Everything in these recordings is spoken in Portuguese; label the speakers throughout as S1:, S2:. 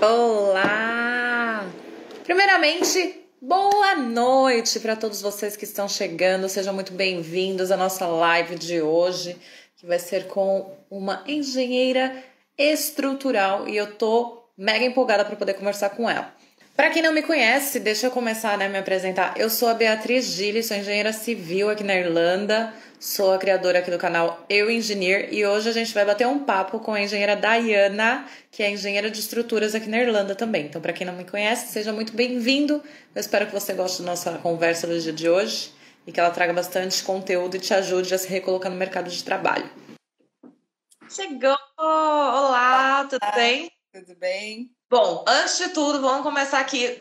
S1: Olá! Primeiramente, boa noite para todos vocês que estão chegando. Sejam muito bem-vindos à nossa live de hoje, que vai ser com uma engenheira estrutural e eu tô mega empolgada para poder conversar com ela. Para quem não me conhece, deixa eu começar né, me apresentar. Eu sou a Beatriz Gilles, sou engenheira civil aqui na Irlanda, sou a criadora aqui do canal Eu Engineer e hoje a gente vai bater um papo com a engenheira Diana, que é engenheira de estruturas aqui na Irlanda também. Então, para quem não me conhece, seja muito bem-vindo. Eu espero que você goste da nossa conversa do dia de hoje e que ela traga bastante conteúdo e te ajude a se recolocar no mercado de trabalho. Chegou! Olá, tudo bem?
S2: Tudo bem?
S1: Bom, antes de tudo, vamos começar aqui.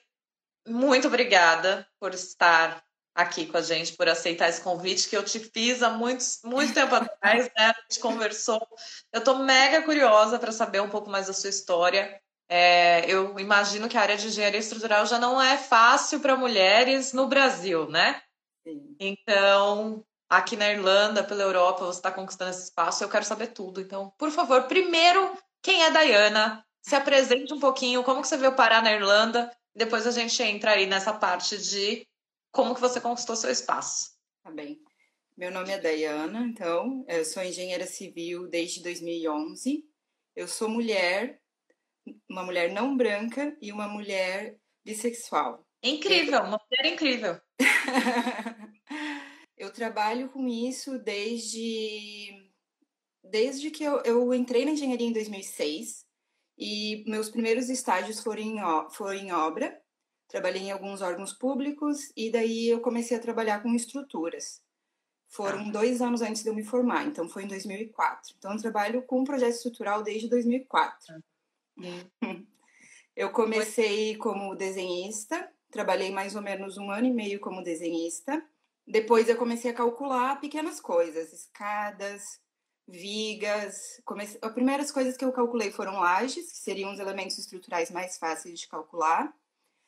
S1: Muito obrigada por estar aqui com a gente, por aceitar esse convite que eu te fiz há muito, muito tempo atrás, né? A gente conversou. Eu estou mega curiosa para saber um pouco mais da sua história. É, eu imagino que a área de engenharia estrutural já não é fácil para mulheres no Brasil, né? Sim. Então, aqui na Irlanda, pela Europa, você está conquistando esse espaço. Eu quero saber tudo. Então, por favor, primeiro, quem é Dayana? se apresente um pouquinho, como que você veio parar na Irlanda, depois a gente entra aí nessa parte de como que você conquistou seu espaço.
S2: Tá bem. Meu nome é Dayana, então, eu sou engenheira civil desde 2011. Eu sou mulher, uma mulher não branca e uma mulher bissexual.
S1: Incrível, uma mulher incrível.
S2: eu trabalho com isso desde desde que eu, eu entrei na engenharia em 2006. E meus primeiros estágios foram em, foram em obra, trabalhei em alguns órgãos públicos e daí eu comecei a trabalhar com estruturas. Foram ah. dois anos antes de eu me formar, então foi em 2004. Então eu trabalho com projeto estrutural desde 2004. Ah. Eu comecei como desenhista, trabalhei mais ou menos um ano e meio como desenhista. Depois eu comecei a calcular pequenas coisas, escadas, vigas. Comece... As primeiras coisas que eu calculei foram lajes, que seriam os elementos estruturais mais fáceis de calcular.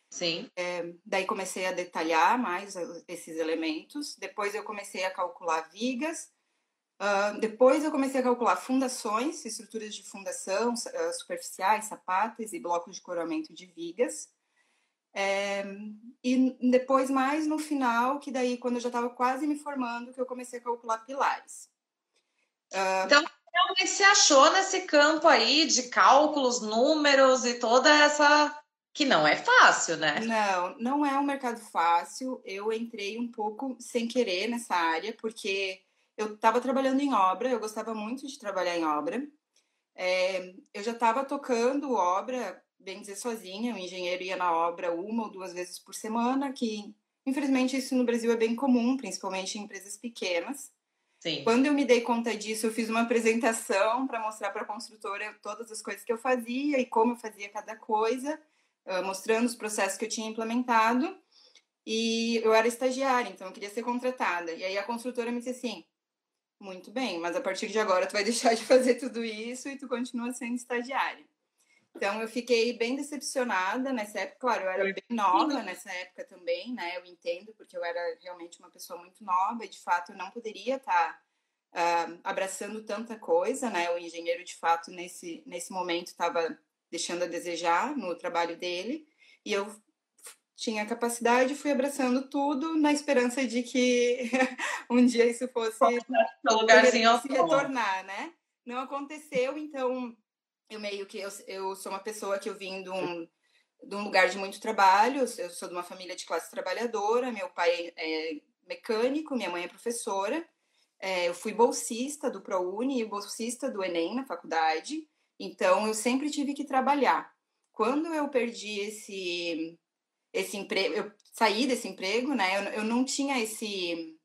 S1: Sim.
S2: É, daí comecei a detalhar mais esses elementos. Depois eu comecei a calcular vigas. Uh, depois eu comecei a calcular fundações, estruturas de fundação, uh, superficiais, sapatas e blocos de coroamento de vigas. É, e depois mais no final, que daí quando eu já estava quase me formando, que eu comecei a calcular pilares.
S1: Uh... Então, realmente se achou nesse campo aí de cálculos, números e toda essa. Que não é fácil, né?
S2: Não, não é um mercado fácil. Eu entrei um pouco sem querer nessa área, porque eu estava trabalhando em obra, eu gostava muito de trabalhar em obra. É, eu já estava tocando obra, bem dizer, sozinha. O engenheiro ia na obra uma ou duas vezes por semana, que infelizmente isso no Brasil é bem comum, principalmente em empresas pequenas.
S1: Sim.
S2: Quando eu me dei conta disso, eu fiz uma apresentação para mostrar para a construtora todas as coisas que eu fazia e como eu fazia cada coisa, mostrando os processos que eu tinha implementado. E eu era estagiária, então eu queria ser contratada. E aí a construtora me disse assim: muito bem, mas a partir de agora tu vai deixar de fazer tudo isso e tu continua sendo estagiária. Então eu fiquei bem decepcionada nessa época. Claro, eu era bem nova nessa época também, né? Eu entendo, porque eu era realmente uma pessoa muito nova e de fato eu não poderia estar uh, abraçando tanta coisa, né? O engenheiro de fato nesse, nesse momento estava deixando a desejar no trabalho dele. E eu tinha capacidade, fui abraçando tudo na esperança de que um dia isso fosse
S1: lugarzinho
S2: se retornar, né? Não aconteceu, então eu meio que eu, eu sou uma pessoa que eu vim de um, de um lugar de muito trabalho, eu sou de uma família de classe trabalhadora, meu pai é mecânico, minha mãe é professora, é, eu fui bolsista do ProUni e bolsista do Enem na faculdade, então eu sempre tive que trabalhar. Quando eu perdi esse, esse emprego, eu saí desse emprego, né, eu, eu não tinha esse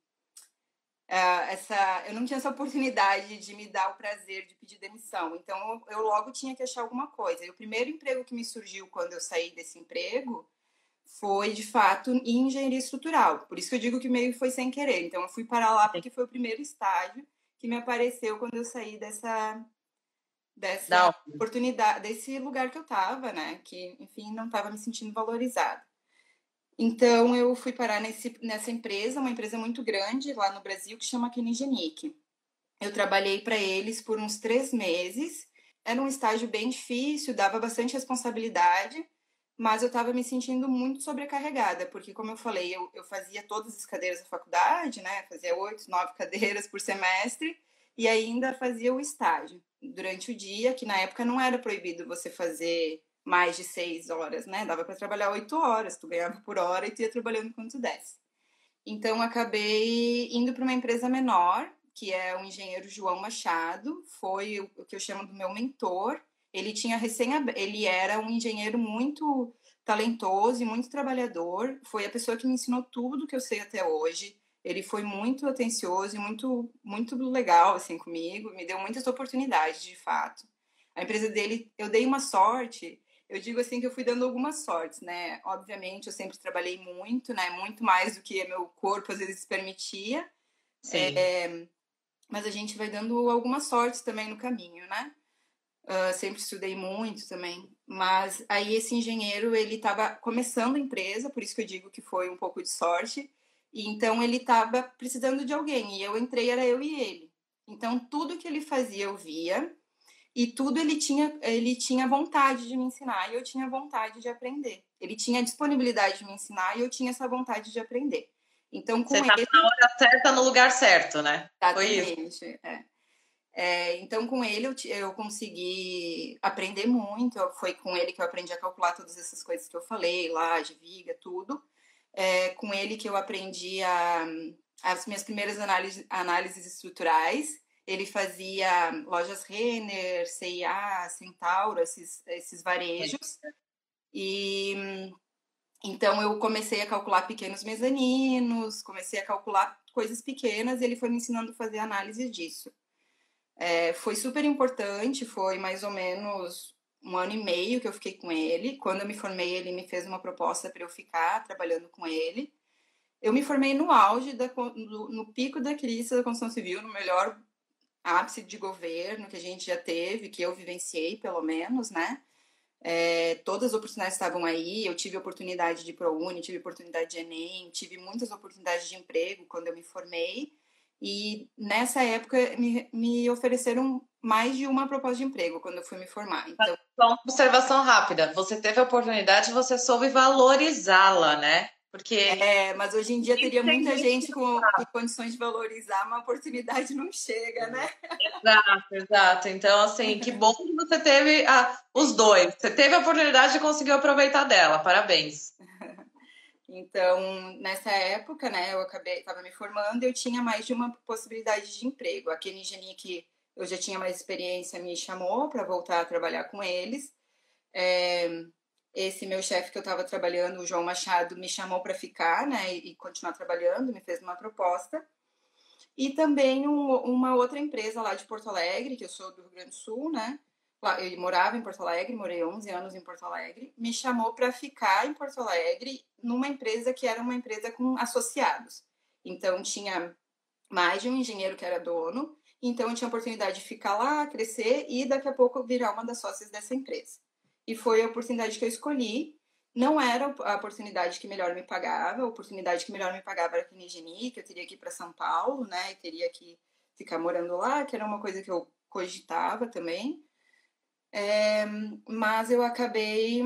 S2: Uh, essa, eu não tinha essa oportunidade de me dar o prazer de pedir demissão. Então, eu, eu logo tinha que achar alguma coisa. E o primeiro emprego que me surgiu quando eu saí desse emprego foi, de fato, em engenharia estrutural. Por isso que eu digo que meio foi sem querer. Então, eu fui para lá porque foi o primeiro estágio que me apareceu quando eu saí dessa dessa oportunidade, desse lugar que eu estava, né? Que, enfim, não estava me sentindo valorizada. Então, eu fui parar nesse, nessa empresa, uma empresa muito grande lá no Brasil, que chama Kinigenic. Eu trabalhei para eles por uns três meses era um estágio bem difícil, dava bastante responsabilidade, mas eu estava me sentindo muito sobrecarregada, porque, como eu falei, eu, eu fazia todas as cadeiras da faculdade, né? Fazia oito, nove cadeiras por semestre e ainda fazia o estágio durante o dia, que na época não era proibido você fazer mais de seis horas, né? Dava para trabalhar oito horas, tu ganhava por hora e tu ia trabalhando quando tu desse. Então, acabei indo para uma empresa menor, que é o engenheiro João Machado, foi o que eu chamo do meu mentor, ele tinha recém ele era um engenheiro muito talentoso e muito trabalhador. Foi a pessoa que me ensinou tudo que eu sei até hoje. Ele foi muito atencioso e muito muito legal assim comigo, me deu muitas oportunidades, de fato. A empresa dele, eu dei uma sorte. Eu digo assim que eu fui dando algumas sortes, né? Obviamente, eu sempre trabalhei muito, né? Muito mais do que meu corpo às vezes permitia. Sim. É, mas a gente vai dando algumas sortes também no caminho, né? Uh, sempre estudei muito também. Mas aí esse engenheiro, ele estava começando a empresa, por isso que eu digo que foi um pouco de sorte. E então ele estava precisando de alguém. E eu entrei, era eu e ele. Então tudo que ele fazia eu via. E tudo ele tinha, ele tinha vontade de me ensinar e eu tinha vontade de aprender. Ele tinha disponibilidade de me ensinar e eu tinha essa vontade de aprender. Então, com
S1: Você
S2: ele.
S1: na hora certa, no lugar certo, né?
S2: Exatamente. Foi isso. É. É, então, com ele eu, eu consegui aprender muito. Foi com ele que eu aprendi a calcular todas essas coisas que eu falei, laje, viga, tudo. É, com ele que eu aprendi a, as minhas primeiras análises, análises estruturais. Ele fazia lojas Renner, CIA, Centauro, esses, esses varejos. E então eu comecei a calcular pequenos mezaninos, comecei a calcular coisas pequenas. E ele foi me ensinando a fazer análise disso. É, foi super importante, foi mais ou menos um ano e meio que eu fiquei com ele. Quando eu me formei, ele me fez uma proposta para eu ficar trabalhando com ele. Eu me formei no auge, da, no, no pico da crise da construção civil, no melhor ápice de governo que a gente já teve, que eu vivenciei, pelo menos, né? É, todas as oportunidades estavam aí. Eu tive oportunidade de ProUni, tive oportunidade de Enem, tive muitas oportunidades de emprego quando eu me formei. E nessa época me, me ofereceram mais de uma proposta de emprego quando eu fui me formar. Então,
S1: uma observação rápida. Você teve a oportunidade, você soube valorizá-la, né?
S2: Porque é, mas hoje em dia teria muita gente com, com, condições de valorizar, mas a oportunidade não chega, né?
S1: Exato, exato. Então, assim, que bom que você teve a, os dois. Você teve a oportunidade e conseguiu aproveitar dela. Parabéns.
S2: Então, nessa época, né, eu acabei, estava me formando, eu tinha mais de uma possibilidade de emprego. Aquele engenheiro que eu já tinha mais experiência me chamou para voltar a trabalhar com eles. É, esse meu chefe que eu estava trabalhando, o João Machado, me chamou para ficar, né, e, continuar trabalhando, me fez uma proposta. E também um, uma outra empresa lá de Porto Alegre, que eu sou do Rio Grande do Sul, né, eu morava em Porto Alegre, morei 11 anos em Porto Alegre, me chamou para ficar em Porto Alegre numa empresa que era uma empresa com associados. Então tinha mais de um engenheiro que era dono, então eu tinha a oportunidade de ficar lá, crescer e daqui a pouco virar uma das sócias dessa empresa. E foi a oportunidade que eu escolhi. Não era a oportunidade que melhor me pagava, a oportunidade que melhor me pagava era aqui em que eu teria que ir para São Paulo, né, e teria que ficar morando lá, que era uma coisa que eu cogitava também. É, mas eu acabei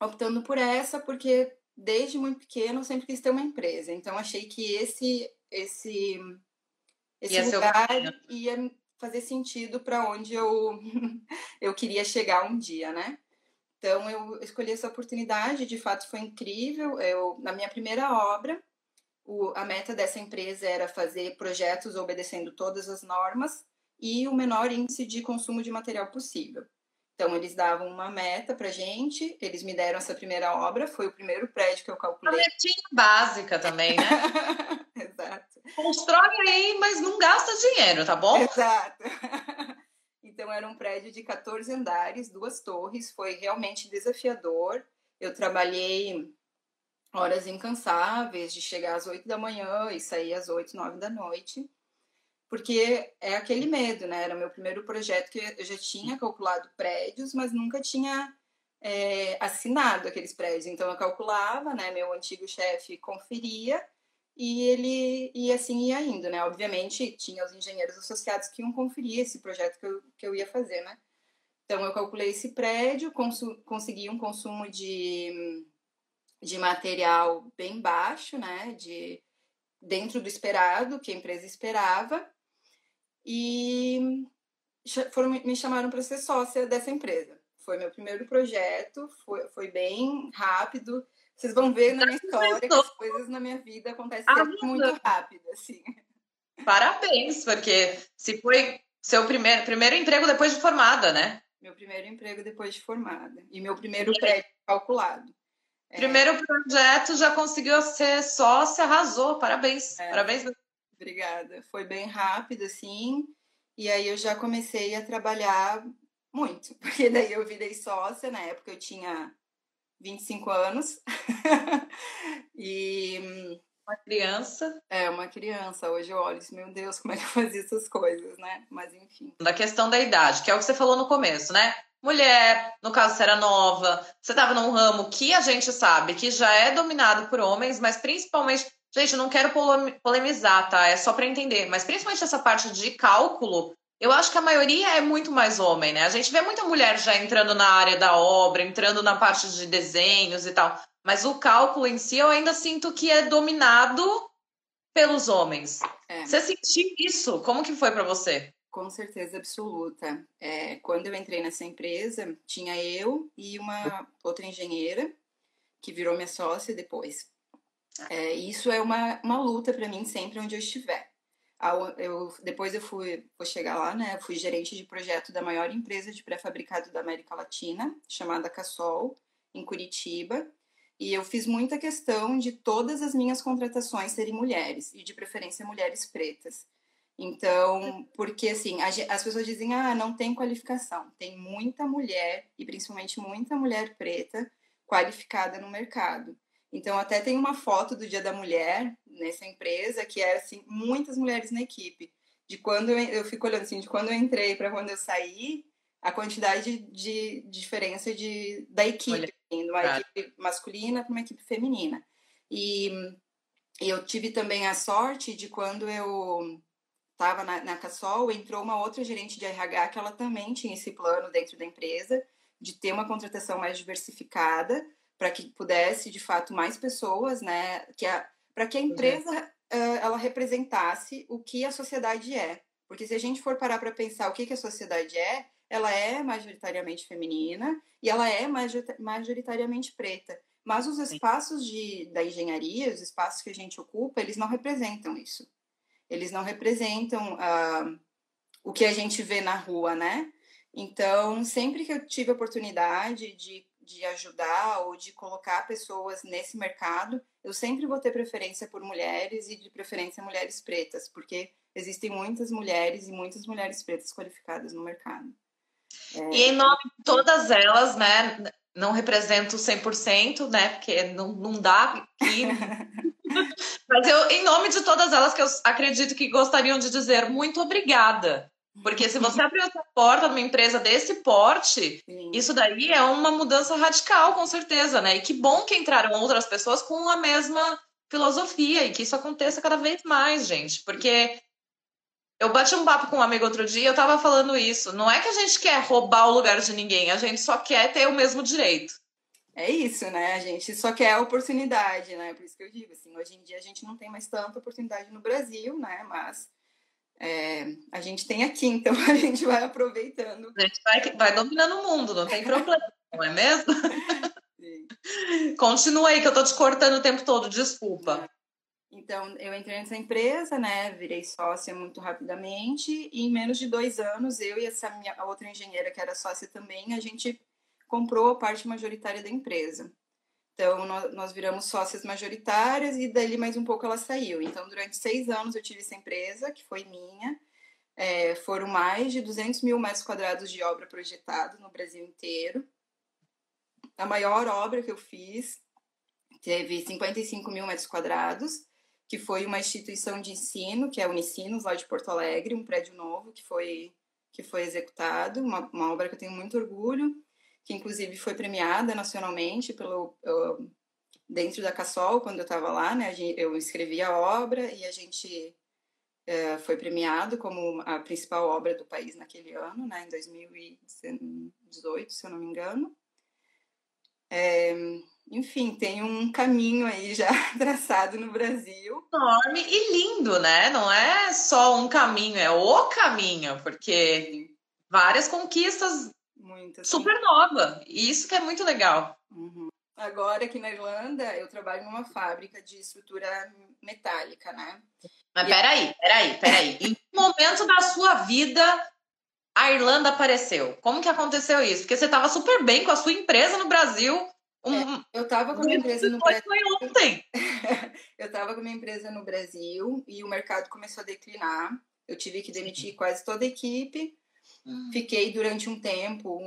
S2: optando por essa porque desde muito pequeno eu sempre quis ter uma empresa. Então achei que esse esse esse ia lugar ia fazer sentido para onde eu eu queria chegar um dia, né? Então eu escolhi essa oportunidade, de fato foi incrível. Eu na minha primeira obra, o, a meta dessa empresa era fazer projetos obedecendo todas as normas e o menor índice de consumo de material possível. Então, eles davam uma meta pra gente, eles me deram essa primeira obra, foi o primeiro prédio que eu calculei.
S1: Uma metinha básica também, né?
S2: Exato.
S1: Constrói aí, mas não gasta dinheiro, tá bom?
S2: Exato. então, era um prédio de 14 andares, duas torres, foi realmente desafiador. Eu trabalhei horas incansáveis, de chegar às 8 da manhã e sair às 8, 9 da noite porque é aquele medo, né? Era meu primeiro projeto que eu já tinha calculado prédios, mas nunca tinha é, assinado aqueles prédios. Então eu calculava, né? Meu antigo chefe conferia e ele e assim ia indo, né? Obviamente tinha os engenheiros associados que iam conferir esse projeto que eu, que eu ia fazer, né? Então, eu calculei esse prédio, consegui um consumo de, de material bem baixo, né? De, dentro do esperado, que a empresa esperava. E foram, me chamaram para ser sócia dessa empresa. Foi meu primeiro projeto, foi, foi bem rápido. Vocês vão ver na minha história que as coisas na minha vida acontecem ah, muito rápido, assim.
S1: Parabéns, porque se foi seu primeiro, primeiro emprego depois de formada, né?
S2: Meu primeiro emprego depois de formada. E meu primeiro prédio calculado.
S1: É. Primeiro é... projeto já conseguiu ser sócia, arrasou. Parabéns. É. Parabéns.
S2: Obrigada. Foi bem rápido, assim. E aí eu já comecei a trabalhar muito. Porque daí eu virei sócia. Na época eu tinha 25 anos. e
S1: uma criança.
S2: É, uma criança. Hoje eu olho e meu Deus, como é que eu fazia essas coisas, né? Mas enfim.
S1: Da questão da idade, que é o que você falou no começo, né? Mulher, no caso você era nova, você estava num ramo que a gente sabe que já é dominado por homens, mas principalmente, gente, não quero polemizar, tá? É só para entender, mas principalmente essa parte de cálculo, eu acho que a maioria é muito mais homem, né? A gente vê muita mulher já entrando na área da obra, entrando na parte de desenhos e tal. Mas o cálculo em si eu ainda sinto que é dominado pelos homens. É. Você sentiu isso? Como que foi para você?
S2: Com certeza absoluta. É, quando eu entrei nessa empresa, tinha eu e uma outra engenheira que virou minha sócia depois. É, isso é uma, uma luta para mim sempre onde eu estiver. Eu, depois eu fui, vou chegar lá, né? fui gerente de projeto da maior empresa de pré-fabricado da América Latina, chamada Cassol, em Curitiba. E eu fiz muita questão de todas as minhas contratações serem mulheres, e de preferência mulheres pretas. Então, porque assim, as pessoas dizem, ah, não tem qualificação. Tem muita mulher, e principalmente muita mulher preta, qualificada no mercado. Então, até tem uma foto do Dia da Mulher nessa empresa, que é assim, muitas mulheres na equipe. De quando eu, eu fico olhando assim, de quando eu entrei para quando eu saí, a quantidade de, diferença de, da equipe, assim, de uma equipe masculina para uma equipe feminina. E, e, eu tive também a sorte de quando eu estava na, na Cassol, entrou uma outra gerente de RH que ela também tinha esse plano dentro da empresa de ter uma contratação mais diversificada para que pudesse, de fato, mais pessoas, né, que para que a empresa uh, ela representasse o que a sociedade é. Porque se a gente for parar para pensar o que, que a sociedade é, ela é majoritariamente feminina e ela é majoritariamente preta. Mas os espaços de, da engenharia, os espaços que a gente ocupa, eles não representam isso. Eles não representam uh, o que a gente vê na rua, né? Então, sempre que eu tive a oportunidade de, de ajudar ou de colocar pessoas nesse mercado, eu sempre vou ter preferência por mulheres e de preferência mulheres pretas, porque existem muitas mulheres e muitas mulheres pretas qualificadas no mercado.
S1: É... E em nome de todas elas, né? Não represento 100%, né? Porque não, não dá aqui. Mas eu, em nome de todas elas, que eu acredito que gostariam de dizer muito obrigada. Porque se você abrir essa porta numa empresa desse porte, Sim. isso daí é uma mudança radical, com certeza, né? E que bom que entraram outras pessoas com a mesma filosofia e que isso aconteça cada vez mais, gente. Porque eu bati um papo com um amigo outro dia, eu tava falando isso. Não é que a gente quer roubar o lugar de ninguém, a gente só quer ter o mesmo direito.
S2: É isso, né? A gente só quer a oportunidade, né? Por isso que eu digo, assim, hoje em dia a gente não tem mais tanta oportunidade no Brasil, né? Mas é, a gente tem aqui, então a gente vai aproveitando.
S1: A gente vai, vai dominando o mundo, não tem problema, não é mesmo? Sim. Continua aí, que eu tô te cortando o tempo todo, desculpa.
S2: Então, eu entrei nessa empresa, né? Virei sócia muito rapidamente. E em menos de dois anos, eu e essa minha outra engenheira, que era sócia também, a gente comprou a parte majoritária da empresa. Então, nós, viramos sócias majoritárias e dali mais um pouco ela saiu. Então, durante seis anos eu tive essa empresa, que foi minha. É, foram mais de 200 mil metros quadrados de obra projetada no Brasil inteiro. A maior obra que eu fiz teve 55 mil metros quadrados que foi uma instituição de ensino, que é a Unicinos, lá de Porto Alegre, um prédio novo que foi, que foi executado, uma, uma obra que eu tenho muito orgulho, que inclusive foi premiada nacionalmente pelo eu, dentro da Cassol, quando eu estava lá, né, eu escrevi a obra e a gente é, foi premiado como a principal obra do país naquele ano, né, em 2018, se eu não me engano. É, enfim, tem um caminho aí já traçado no Brasil.
S1: Enorme e lindo, né? Não é só um caminho, é o caminho, porque várias conquistas Muitas, super nova. E isso que é muito legal.
S2: Uhum. Agora, aqui na Irlanda, eu trabalho numa fábrica de estrutura metálica, né?
S1: Mas e peraí, peraí, peraí. em que momento da sua vida a Irlanda apareceu? Como que aconteceu isso? Porque você estava super bem com a sua empresa no Brasil.
S2: Um... É, eu estava com a minha empresa no Brasil. Foi ontem. eu estava com a minha empresa no Brasil e o mercado começou a declinar. Eu tive que demitir quase toda a equipe. Hum. Fiquei durante um tempo,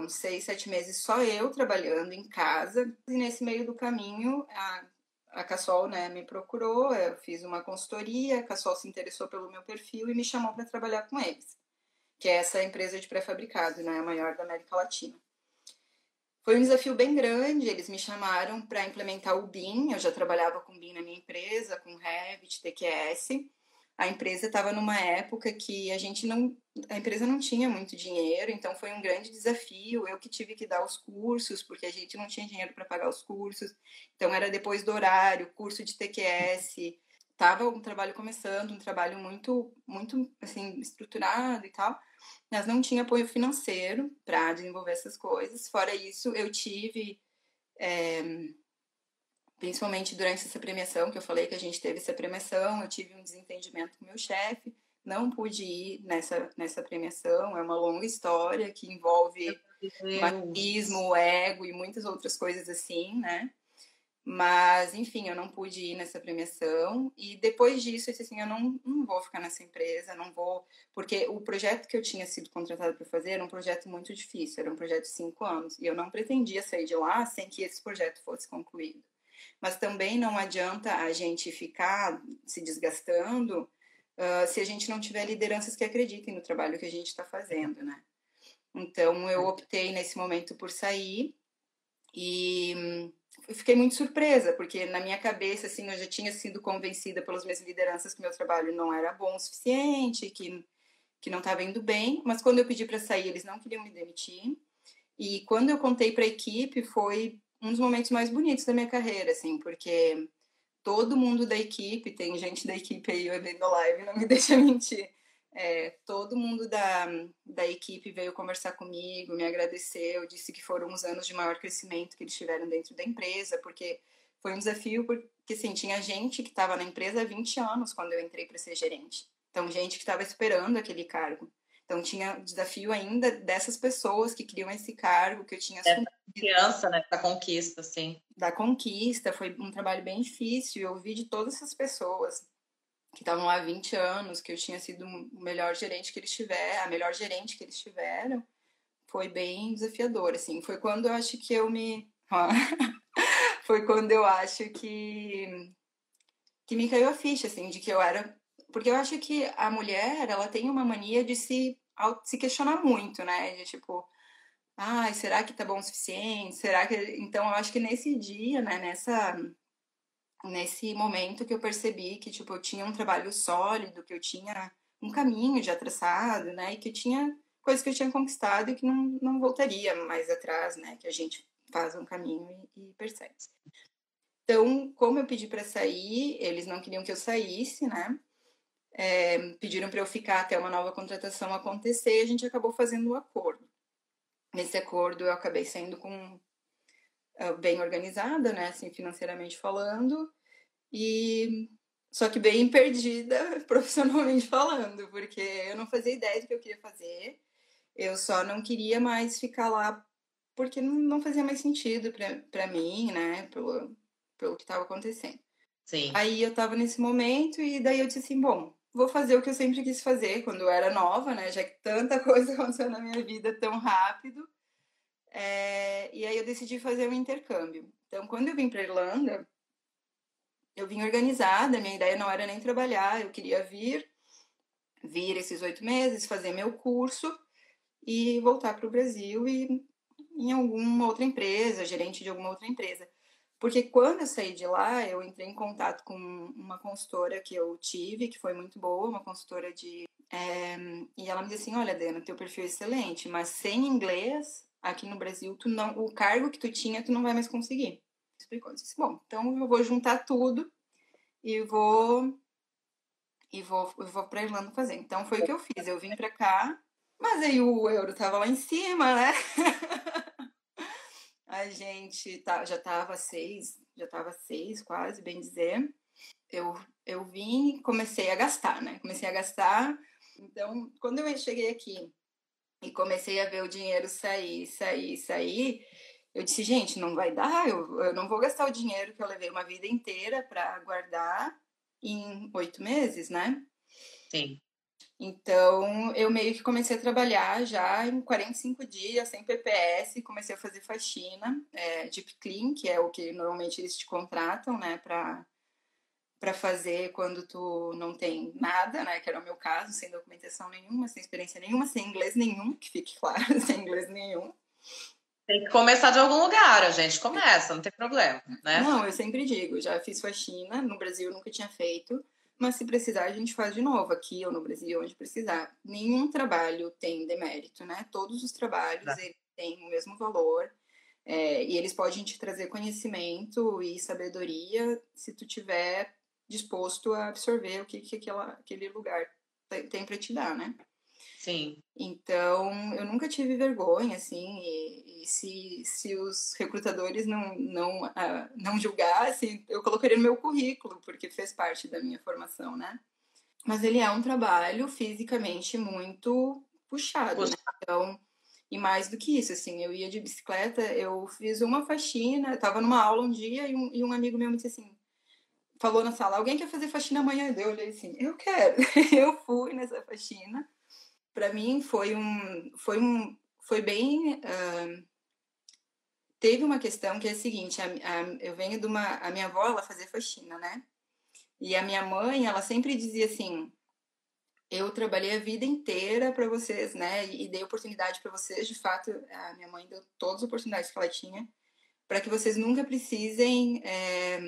S2: uns seis, sete meses, só eu trabalhando em casa. E nesse meio do caminho, a a Cassol né, me procurou, eu fiz uma consultoria, a Cassol se interessou pelo meu perfil e me chamou para trabalhar com eles, que é essa empresa de pré-fabricado, né, a maior da América Latina. Foi um desafio bem grande, eles me chamaram para implementar o BIM, eu já trabalhava com BIM na minha empresa, com Revit, TQS, a empresa estava numa época que a gente não, a empresa não tinha muito dinheiro, então foi um grande desafio. Eu que tive que dar os cursos, porque a gente não tinha dinheiro para pagar os cursos. Então era depois do horário, curso de TQS. Tava um trabalho começando, um trabalho muito, muito assim estruturado e tal, mas não tinha apoio financeiro para desenvolver essas coisas. Fora isso, eu tive é, principalmente durante essa premiação, que eu falei que a gente teve essa premiação, eu tive um desentendimento com meu chefe, não pude ir nessa, nessa premiação, é uma longa história que envolve machismo, ego e muitas outras coisas assim, né? Mas, enfim, eu não pude ir nessa premiação. E depois disso, eu disse assim: eu não, não vou ficar nessa empresa, não vou. Porque o projeto que eu tinha sido contratada para fazer era um projeto muito difícil, era um projeto de cinco anos. E eu não pretendia sair de lá sem que esse projeto fosse concluído mas também não adianta a gente ficar se desgastando uh, se a gente não tiver lideranças que acreditem no trabalho que a gente está fazendo, né? Então eu optei nesse momento por sair e hum, fiquei muito surpresa, porque na minha cabeça, assim, eu já tinha sido convencida pelas minhas lideranças que meu trabalho não era bom o suficiente, que, que não estava indo bem, mas quando eu pedi para sair, eles não queriam me demitir. E quando eu contei para a equipe, foi um dos momentos mais bonitos da minha carreira, assim, porque todo mundo da equipe, tem gente da equipe aí vendo live, não me deixa mentir. É, todo mundo da, da equipe veio conversar comigo, me agradeceu, disse que foram os anos de maior crescimento que eles tiveram dentro da empresa, porque foi um desafio, porque assim, tinha gente que estava na empresa há 20 anos quando eu entrei para ser gerente. Então, gente que estava esperando aquele cargo. Então tinha o desafio ainda dessas pessoas que queriam esse cargo que eu tinha
S1: assumido. Criança, né? Da conquista, sim.
S2: Da conquista, foi um trabalho bem difícil. Eu ouvi de todas essas pessoas que estavam lá há 20 anos, que eu tinha sido o melhor gerente que eles tiveram, a melhor gerente que eles tiveram. Foi bem desafiador, assim. Foi quando eu acho que eu me. foi quando eu acho que. que me caiu a ficha, assim, de que eu era. Porque eu acho que a mulher, ela tem uma mania de se se questionar muito, né? De tipo, ai, será que tá bom o suficiente? Será que. Então, eu acho que nesse dia, né, nessa. Nesse momento que eu percebi que, tipo, eu tinha um trabalho sólido, que eu tinha um caminho já traçado, né? E que eu tinha coisas que eu tinha conquistado e que não, não voltaria mais atrás, né? Que a gente faz um caminho e, e. Então, como eu pedi para sair, eles não queriam que eu saísse, né? É, pediram para eu ficar até uma nova contratação acontecer e a gente acabou fazendo um acordo. Nesse acordo eu acabei sendo com uh, bem organizada, né, assim, financeiramente falando, e só que bem perdida profissionalmente falando, porque eu não fazia ideia do que eu queria fazer, eu só não queria mais ficar lá porque não fazia mais sentido para mim, né, pelo, pelo que estava acontecendo.
S1: Sim.
S2: Aí eu tava nesse momento e daí eu disse assim, bom, vou fazer o que eu sempre quis fazer quando eu era nova, né? Já que tanta coisa aconteceu na minha vida tão rápido. É, e aí eu decidi fazer um intercâmbio. Então, quando eu vim para Irlanda, eu vim organizada. Minha ideia não era nem trabalhar, eu queria vir, vir esses oito meses, fazer meu curso e voltar para o Brasil e em alguma outra empresa, gerente de alguma outra empresa. Porque quando eu saí de lá, eu entrei em contato com uma consultora que eu tive, que foi muito boa, uma consultora de. É, e ela me disse assim: olha, Dana, teu perfil é excelente, mas sem inglês, aqui no Brasil, tu não, o cargo que tu tinha, tu não vai mais conseguir. Explicou. Eu disse, bom, então eu vou juntar tudo e vou e vou, vou pra Irlanda fazer. Então foi o que eu fiz. Eu vim pra cá, mas aí o euro tava lá em cima, né? a gente tá, já tava seis, já tava seis quase, bem dizer. Eu, eu vim e comecei a gastar, né? Comecei a gastar. Então, quando eu cheguei aqui e comecei a ver o dinheiro sair, sair, sair, eu disse, gente, não vai dar, eu, eu não vou gastar o dinheiro que eu levei uma vida inteira para guardar em oito meses, né?
S1: Sim.
S2: Então, eu meio que comecei a trabalhar já em 45 dias, sem PPS, comecei a fazer faxina, é, deep clean, que é o que normalmente eles te contratam, né, para para fazer quando tu não tem nada, né, que era o meu caso, sem documentação nenhuma, sem experiência nenhuma, sem inglês nenhum, que fique claro, sem inglês nenhum.
S1: Tem que começar de algum lugar, a gente começa, não tem problema, né?
S2: Não, eu sempre digo, já fiz faxina, no Brasil nunca tinha feito, mas se precisar a gente faz de novo, aqui ou no Brasil, onde precisar. Nenhum trabalho tem demérito, né? Todos os trabalhos tá. têm o mesmo valor é, e eles podem te trazer conhecimento e sabedoria se tu tiver disposto a absorver o que, que aquela, aquele lugar tem para te dar, né?
S1: Sim.
S2: Então, eu nunca tive vergonha, assim, e, e se, se os recrutadores não, não, uh, não julgassem, eu colocaria no meu currículo, porque fez parte da minha formação, né? Mas ele é um trabalho fisicamente muito puxado, né? Então, e mais do que isso, assim, eu ia de bicicleta, eu fiz uma faxina, estava numa aula um dia e um, e um amigo meu me disse assim, falou na sala, alguém quer fazer faxina amanhã? Eu olhei assim, eu quero. eu fui nessa faxina, para mim foi um foi um foi bem uh, teve uma questão que é a seguinte a, a, eu venho de uma a minha avó ela fazia faxina né? E a minha mãe ela sempre dizia assim eu trabalhei a vida inteira para vocês né? E, dei oportunidade para vocês de fato a minha mãe deu todas as oportunidades que ela tinha para que vocês nunca precisem é,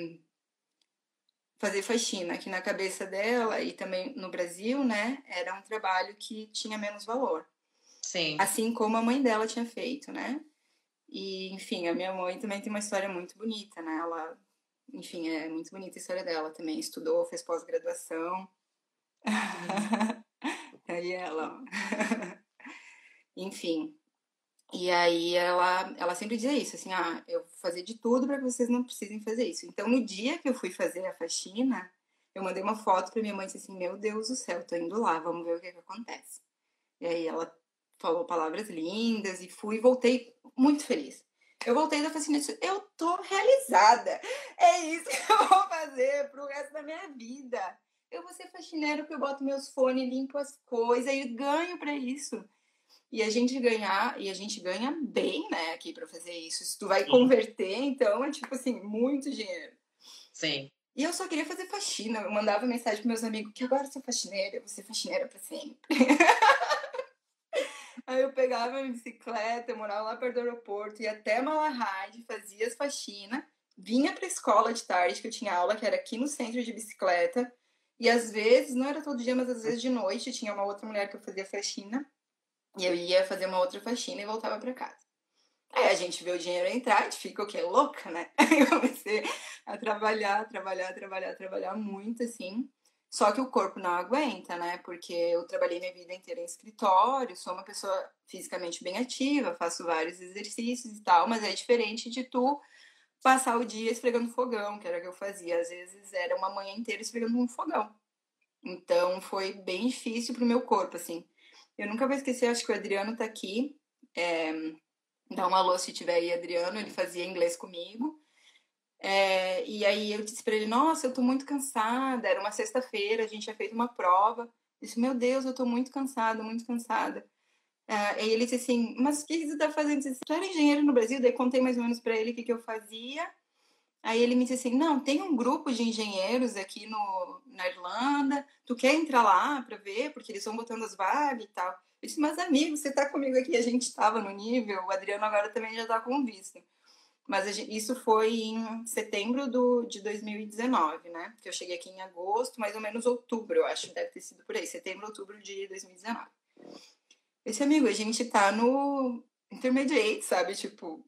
S2: fazer faxina, que na cabeça dela e também no Brasil, né, era um trabalho que tinha menos valor.
S1: Sim.
S2: Assim como a mãe dela tinha feito, né? E, enfim, a minha mãe também tem uma história muito bonita, né? Ela, enfim, é muito bonita a história dela também. Estudou, fez pós-graduação. Aí ela. enfim, e aí ela, ela sempre dizia isso, assim, ah, eu vou fazer de tudo para que vocês não precisem fazer isso. Então, no dia que eu fui fazer a faxina, eu mandei uma foto para minha mãe e disse assim, meu Deus do céu, tô indo lá, vamos ver o que, que acontece. E aí ela falou palavras lindas e fui e voltei muito feliz. Eu voltei da faxina e disse, eu tô realizada. É isso que eu vou fazer pro resto da minha vida. Eu vou ser faxineira porque eu boto meus fones, limpo as coisas e ganho para isso. E a gente ganhar, e a gente ganha bem, né, aqui para fazer isso. Se tu vai Sim. converter, então é tipo assim, muito dinheiro.
S1: Sim.
S2: E eu só queria fazer faxina. Eu mandava mensagem para meus amigos que agora eu sou faxineira, eu vou ser faxineira para sempre. Aí eu pegava minha bicicleta, eu morava lá perto do aeroporto, ia até Malahide, fazia as faxinas, vinha pra escola de tarde, que eu tinha aula, que era aqui no centro de bicicleta. E às vezes, não era todo dia, mas às vezes de noite, tinha uma outra mulher que eu fazia faxina. E eu ia fazer uma outra faxina e voltava para casa. Aí a gente vê o dinheiro entrar, a gente fica o quê? Louca, né? Aí eu comecei a trabalhar, trabalhar, trabalhar, trabalhar muito, assim. Só que o corpo não aguenta, né? Porque eu trabalhei minha vida inteira em escritório, sou uma pessoa fisicamente bem ativa, faço vários exercícios e tal, mas é diferente de tu passar o dia esfregando fogão, que era o que eu fazia. Às vezes era uma manhã inteira esfregando um fogão. Então foi bem difícil pro meu corpo, assim. Eu nunca vou esquecer, acho que o Adriano tá aqui. É, dá uma alô se tiver aí, Adriano. Ele fazia inglês comigo. É, e aí eu disse para ele: Nossa, eu tô muito cansada. Era uma sexta-feira, a gente tinha feito uma prova. Eu disse: Meu Deus, eu tô muito cansada, muito cansada. É, e ele disse assim: Mas o que você tá fazendo? Eu disse, tu era engenheiro no Brasil? Daí contei mais ou menos para ele o que, que eu fazia. Aí ele me disse assim: Não, tem um grupo de engenheiros aqui no, na Irlanda, tu quer entrar lá para ver? Porque eles estão botando as vagas e tal. Eu disse: Mas amigo, você tá comigo aqui? A gente estava no nível, o Adriano agora também já tá com visto. Mas gente, isso foi em setembro do, de 2019, né? Que eu cheguei aqui em agosto, mais ou menos outubro, eu acho, deve ter sido por aí, setembro, outubro de 2019. Esse amigo, a gente tá no intermediate, sabe? Tipo,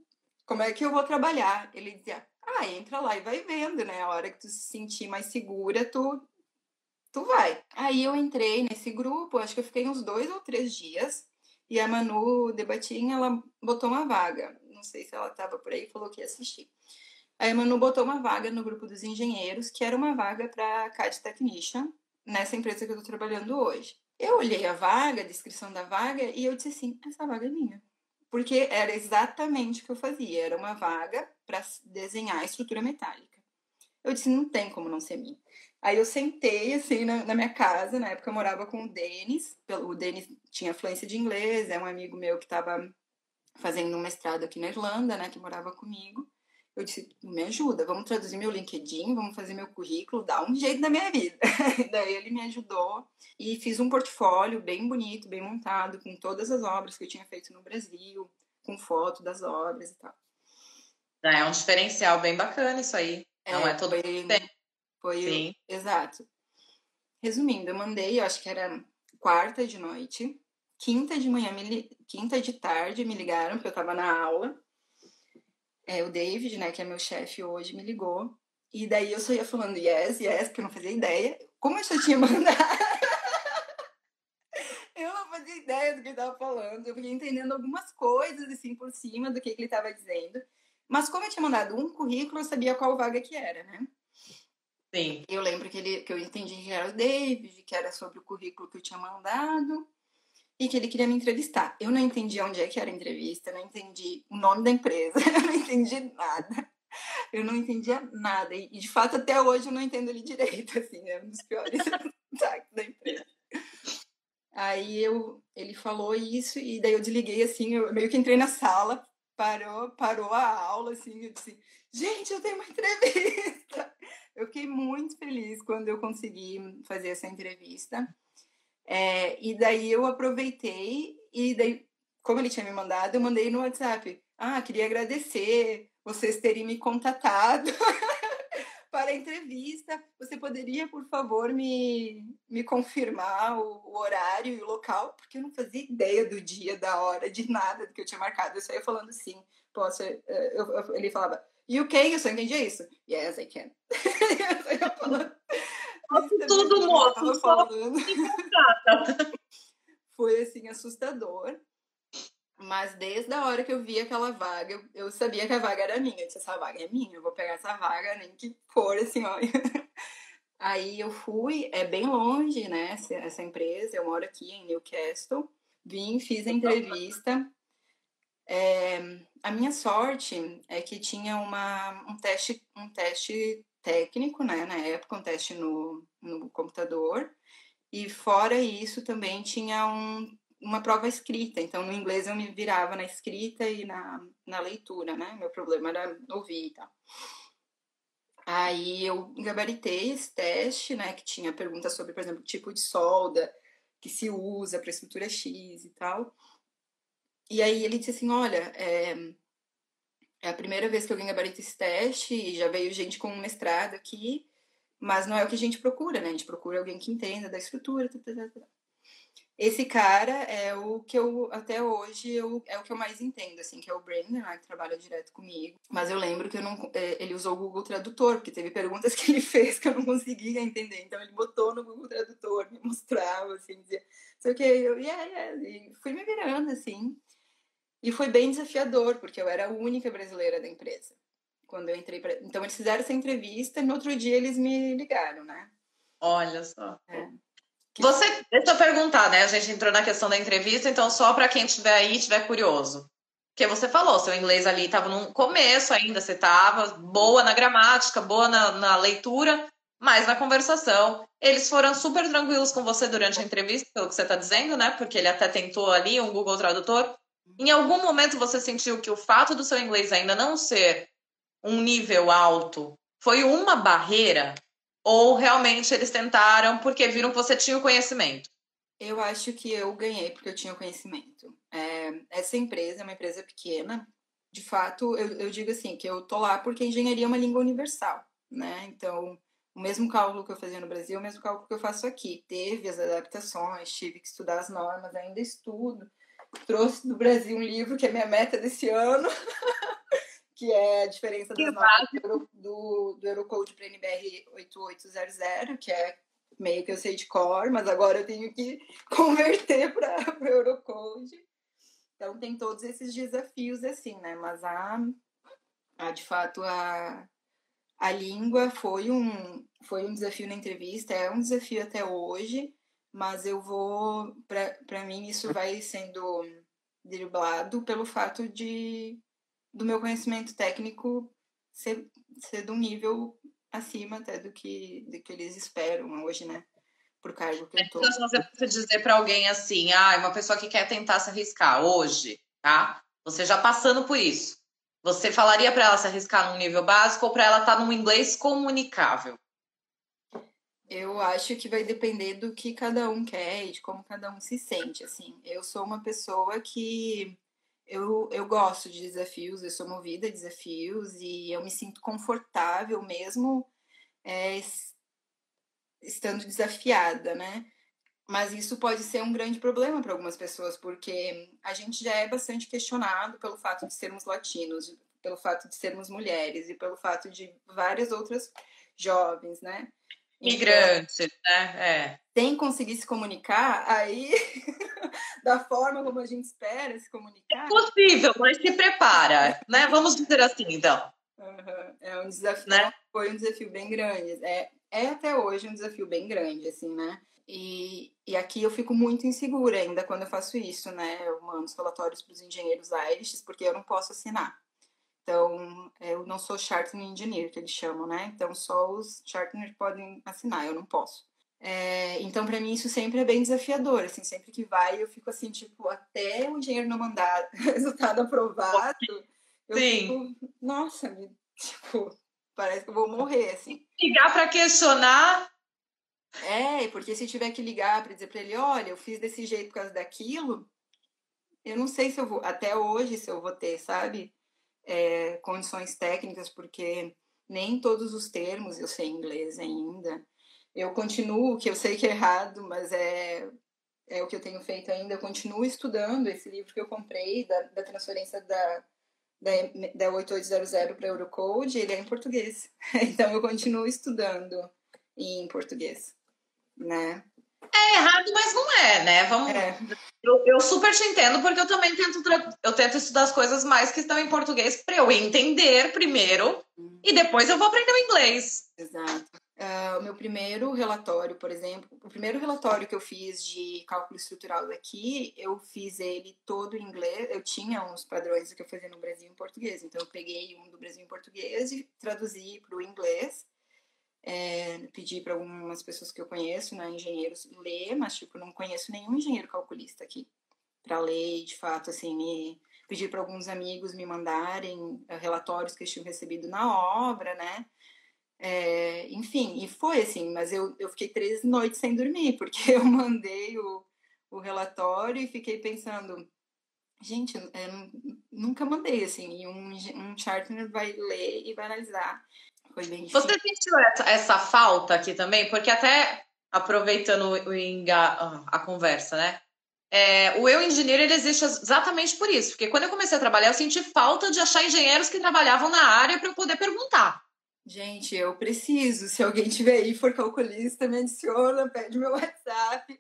S2: como é que eu vou trabalhar? Ele dizia, ah, entra lá e vai vendo, né? A hora que tu se sentir mais segura, tu, tu vai. Aí eu entrei nesse grupo, acho que eu fiquei uns dois ou três dias. E a Manu Debatinha, ela botou uma vaga. Não sei se ela estava por aí, falou que ia assistir. Aí a Manu botou uma vaga no grupo dos engenheiros, que era uma vaga para CAD Technician, nessa empresa que eu estou trabalhando hoje. Eu olhei a vaga, a descrição da vaga, e eu disse assim: essa vaga é minha. Porque era exatamente o que eu fazia. Era uma vaga para desenhar a estrutura metálica. Eu disse: não tem como não ser minha. Aí eu sentei, assim, na, na, minha casa, na época eu morava com o Denis, o Denis tinha fluência de inglês, é um amigo meu que estava fazendo um mestrado aqui na Irlanda, né, que morava comigo. Eu disse, me ajuda, vamos traduzir meu LinkedIn, vamos fazer meu currículo, dá um jeito na minha vida. Daí ele me ajudou e fiz um portfólio bem bonito, bem montado, com todas as obras que eu tinha feito no Brasil, com foto das obras e tal.
S1: É um diferencial bem bacana isso aí. Não é, é todo
S2: bem... Foi Sim. O... exato. Resumindo, eu mandei, eu acho que era quarta de noite, quinta de manhã, li... quinta de tarde me ligaram, porque eu estava na aula. É, o David, né, que é meu chefe hoje, me ligou. E daí eu só ia falando yes, yes, porque eu não fazia ideia. Como eu já tinha mandado. eu não fazia ideia do que ele estava falando. Eu fiquei entendendo algumas coisas, assim, por cima do que, que ele estava dizendo. Mas como eu tinha mandado um currículo, eu sabia qual vaga que era, né?
S1: Sim.
S2: Eu lembro que, ele, que eu entendi que era o David, que era sobre o currículo que eu tinha mandado e que ele queria me entrevistar. Eu não entendi onde é que era a entrevista, não entendi o nome da empresa, eu não entendi nada. Eu não entendia nada. E, de fato, até hoje eu não entendo ele direito, assim, é um dos piores da empresa. Aí eu, ele falou isso, e daí eu desliguei assim, eu meio que entrei na sala, parou, parou a aula, assim, eu disse, gente, eu tenho uma entrevista. Eu fiquei muito feliz quando eu consegui fazer essa entrevista. É, e daí eu aproveitei e daí, como ele tinha me mandado, eu mandei no WhatsApp. Ah, queria agradecer vocês terem me contatado para a entrevista. Você poderia, por favor, me, me confirmar o, o, horário e o local? Porque eu não fazia ideia do dia, da hora, de nada do que eu tinha marcado. Eu saía falando sim. Posso, eh, eu, eu, ele falava, o que? Eu só entendi isso. Yes, I can. eu ia falando.
S1: Tudo, moço. Só
S2: Foi, assim, assustador. Mas desde a hora que eu vi aquela vaga, eu, sabia que a vaga era minha. Eu disse, essa vaga é minha, eu vou pegar essa vaga, nem que for, assim, ó. Aí eu fui, é bem longe, né, essa, essa empresa. Eu moro aqui em Newcastle. Vim, fiz a entrevista. É, a minha sorte é que tinha uma, um, teste, um teste técnico, né, na época, um teste no, no computador, e fora isso também tinha um, uma prova escrita, então no inglês eu me virava na escrita e na, na leitura, né, meu problema era ouvir e tal. Aí eu gabaritei esse teste, né, que tinha perguntas sobre, por exemplo, tipo de solda que se usa para estrutura X e tal. E aí ele disse assim, olha, é, é a primeira vez que alguém gabarita esse teste e já veio gente com um mestrado aqui, mas não é o que a gente procura, né? A gente procura alguém que entenda da estrutura. Tá, tá, tá, esse cara é o que eu, até hoje, eu, é o que eu mais entendo, assim, que é o Brandon, né, que trabalha direto comigo. Mas eu lembro que eu não, é, ele usou o Google Tradutor, porque teve perguntas que ele fez que eu não conseguia entender. Então ele botou no Google Tradutor, me mostrava, assim, dizia, sei o que, eu, yeah, yeah, e fui me virando, assim. E foi bem desafiador, porque eu era a única brasileira da empresa. Quando eu entrei pra... Então, eles fizeram essa entrevista e no outro dia eles me ligaram, né?
S1: Olha só. É. Você, deixa eu perguntar, né? A gente entrou na questão da entrevista, então só para quem estiver aí, estiver curioso. Porque você falou, seu inglês ali estava no começo ainda, você estava boa na gramática, boa na, na leitura, mas na conversação. Eles foram super tranquilos com você durante a entrevista, pelo que você está dizendo, né? Porque ele até tentou ali um Google Tradutor. Em algum momento você sentiu que o fato do seu inglês ainda não ser um nível alto foi uma barreira? Ou realmente eles tentaram porque viram que você tinha o conhecimento?
S2: Eu acho que eu ganhei porque eu tinha o conhecimento. É, essa empresa é uma empresa pequena, de fato, eu, eu digo assim, que eu tô lá porque engenharia é uma língua universal, né? Então, o mesmo cálculo que eu fazia no Brasil, o mesmo cálculo que eu faço aqui. Teve as adaptações, tive que estudar as normas, ainda estudo. Trouxe do Brasil um livro que é minha meta desse ano, que é a diferença das normas do, do, do Eurocode para NBR 8800, que é meio que eu sei de cor, mas agora eu tenho que converter para o Eurocode. Então tem todos esses desafios assim, né? Mas a, a de fato a, a língua foi um foi um desafio na entrevista, é um desafio até hoje, mas eu vou para mim isso vai sendo driblado pelo fato de do meu conhecimento técnico ser, ser de um nível acima até do que, do que eles esperam hoje, né? Por cargo que eu tô.
S1: Então, você dizer para alguém assim, ah, uma pessoa que quer tentar se arriscar hoje, tá? Você já passando por isso, você falaria para ela se arriscar num nível básico ou para ela estar tá num inglês comunicável?
S2: Eu acho que vai depender do que cada um quer e de como cada um se sente, assim. Eu sou uma pessoa que eu, eu gosto de desafios, eu sou movida a desafios e eu me sinto confortável mesmo é, estando desafiada, né? Mas isso pode ser um grande problema para algumas pessoas, porque a gente já é bastante questionado pelo fato de sermos latinos, pelo fato de sermos mulheres e pelo fato de várias outras jovens, né?
S1: Migrantes, então, né? É.
S2: Sem conseguir se comunicar, aí, da forma como a gente espera se comunicar.
S1: É possível, mas se prepara, né? Vamos dizer assim, então.
S2: Uhum. É um desafio, né? foi um desafio bem grande. É, é até hoje um desafio bem grande, assim, né? E, e aqui eu fico muito insegura ainda quando eu faço isso, né? Eu mando os relatórios para os engenheiros Irish, porque eu não posso assinar. Então, eu não sou Chartered Engineer, que eles chamam, né? Então, só os Chartered podem assinar, eu não posso. É, então, para mim, isso sempre é bem desafiador. Assim, sempre que vai, eu fico assim, tipo, até o engenheiro não mandar resultado aprovado, eu Sim. fico, nossa, me, tipo, parece que eu vou morrer, assim.
S1: Ligar para questionar.
S2: É, porque se tiver que ligar para dizer para ele, olha, eu fiz desse jeito por causa daquilo, eu não sei se eu vou, até hoje, se eu vou ter, sabe? É, condições técnicas, porque nem todos os termos eu sei inglês ainda. Eu continuo, que eu sei que é errado, mas é, é o que eu tenho feito ainda. Eu continuo estudando esse livro que eu comprei, da, da transferência da, da, da 8800 para Eurocode, ele é em português. Então eu continuo estudando em português, né?
S1: É errado, mas não é, né? Vamos. É. Eu, eu, super te entendo, porque eu também tento, eu tento estudar as coisas mais que estão em português para eu entender primeiro uhum. e depois eu vou aprender o inglês.
S2: Exato. Uh, o meu primeiro relatório, por exemplo, o primeiro relatório que eu fiz de cálculo estrutural daqui, eu fiz ele todo em inglês. Eu tinha uns padrões que eu fazia no Brasil em português, então eu peguei um do Brasil em português e traduzi para o inglês é, pedi para algumas pessoas que eu conheço, né, engenheiros, ler, mas tipo, não conheço nenhum engenheiro calculista aqui para ler, de fato, assim, me pedi para alguns amigos me mandarem eh, relatórios que eles tinham recebido na obra, né? É, enfim, e foi assim, mas eu, eu fiquei três noites sem dormir, porque eu mandei o, o relatório e fiquei pensando, gente, eu nunca mandei assim, e um, um charter vai ler e vai analisar. Foi bem difícil.
S1: Você sentiu essa, essa falta aqui também? Porque até aproveitando o enga, a conversa, né? É, o eu engenheiro ele existe exatamente por isso, porque quando eu comecei a trabalhar, eu senti falta de achar engenheiros que trabalhavam na área para eu poder perguntar.
S2: Gente, eu preciso. Se alguém tiver aí for calculista, me adiciona, pede meu WhatsApp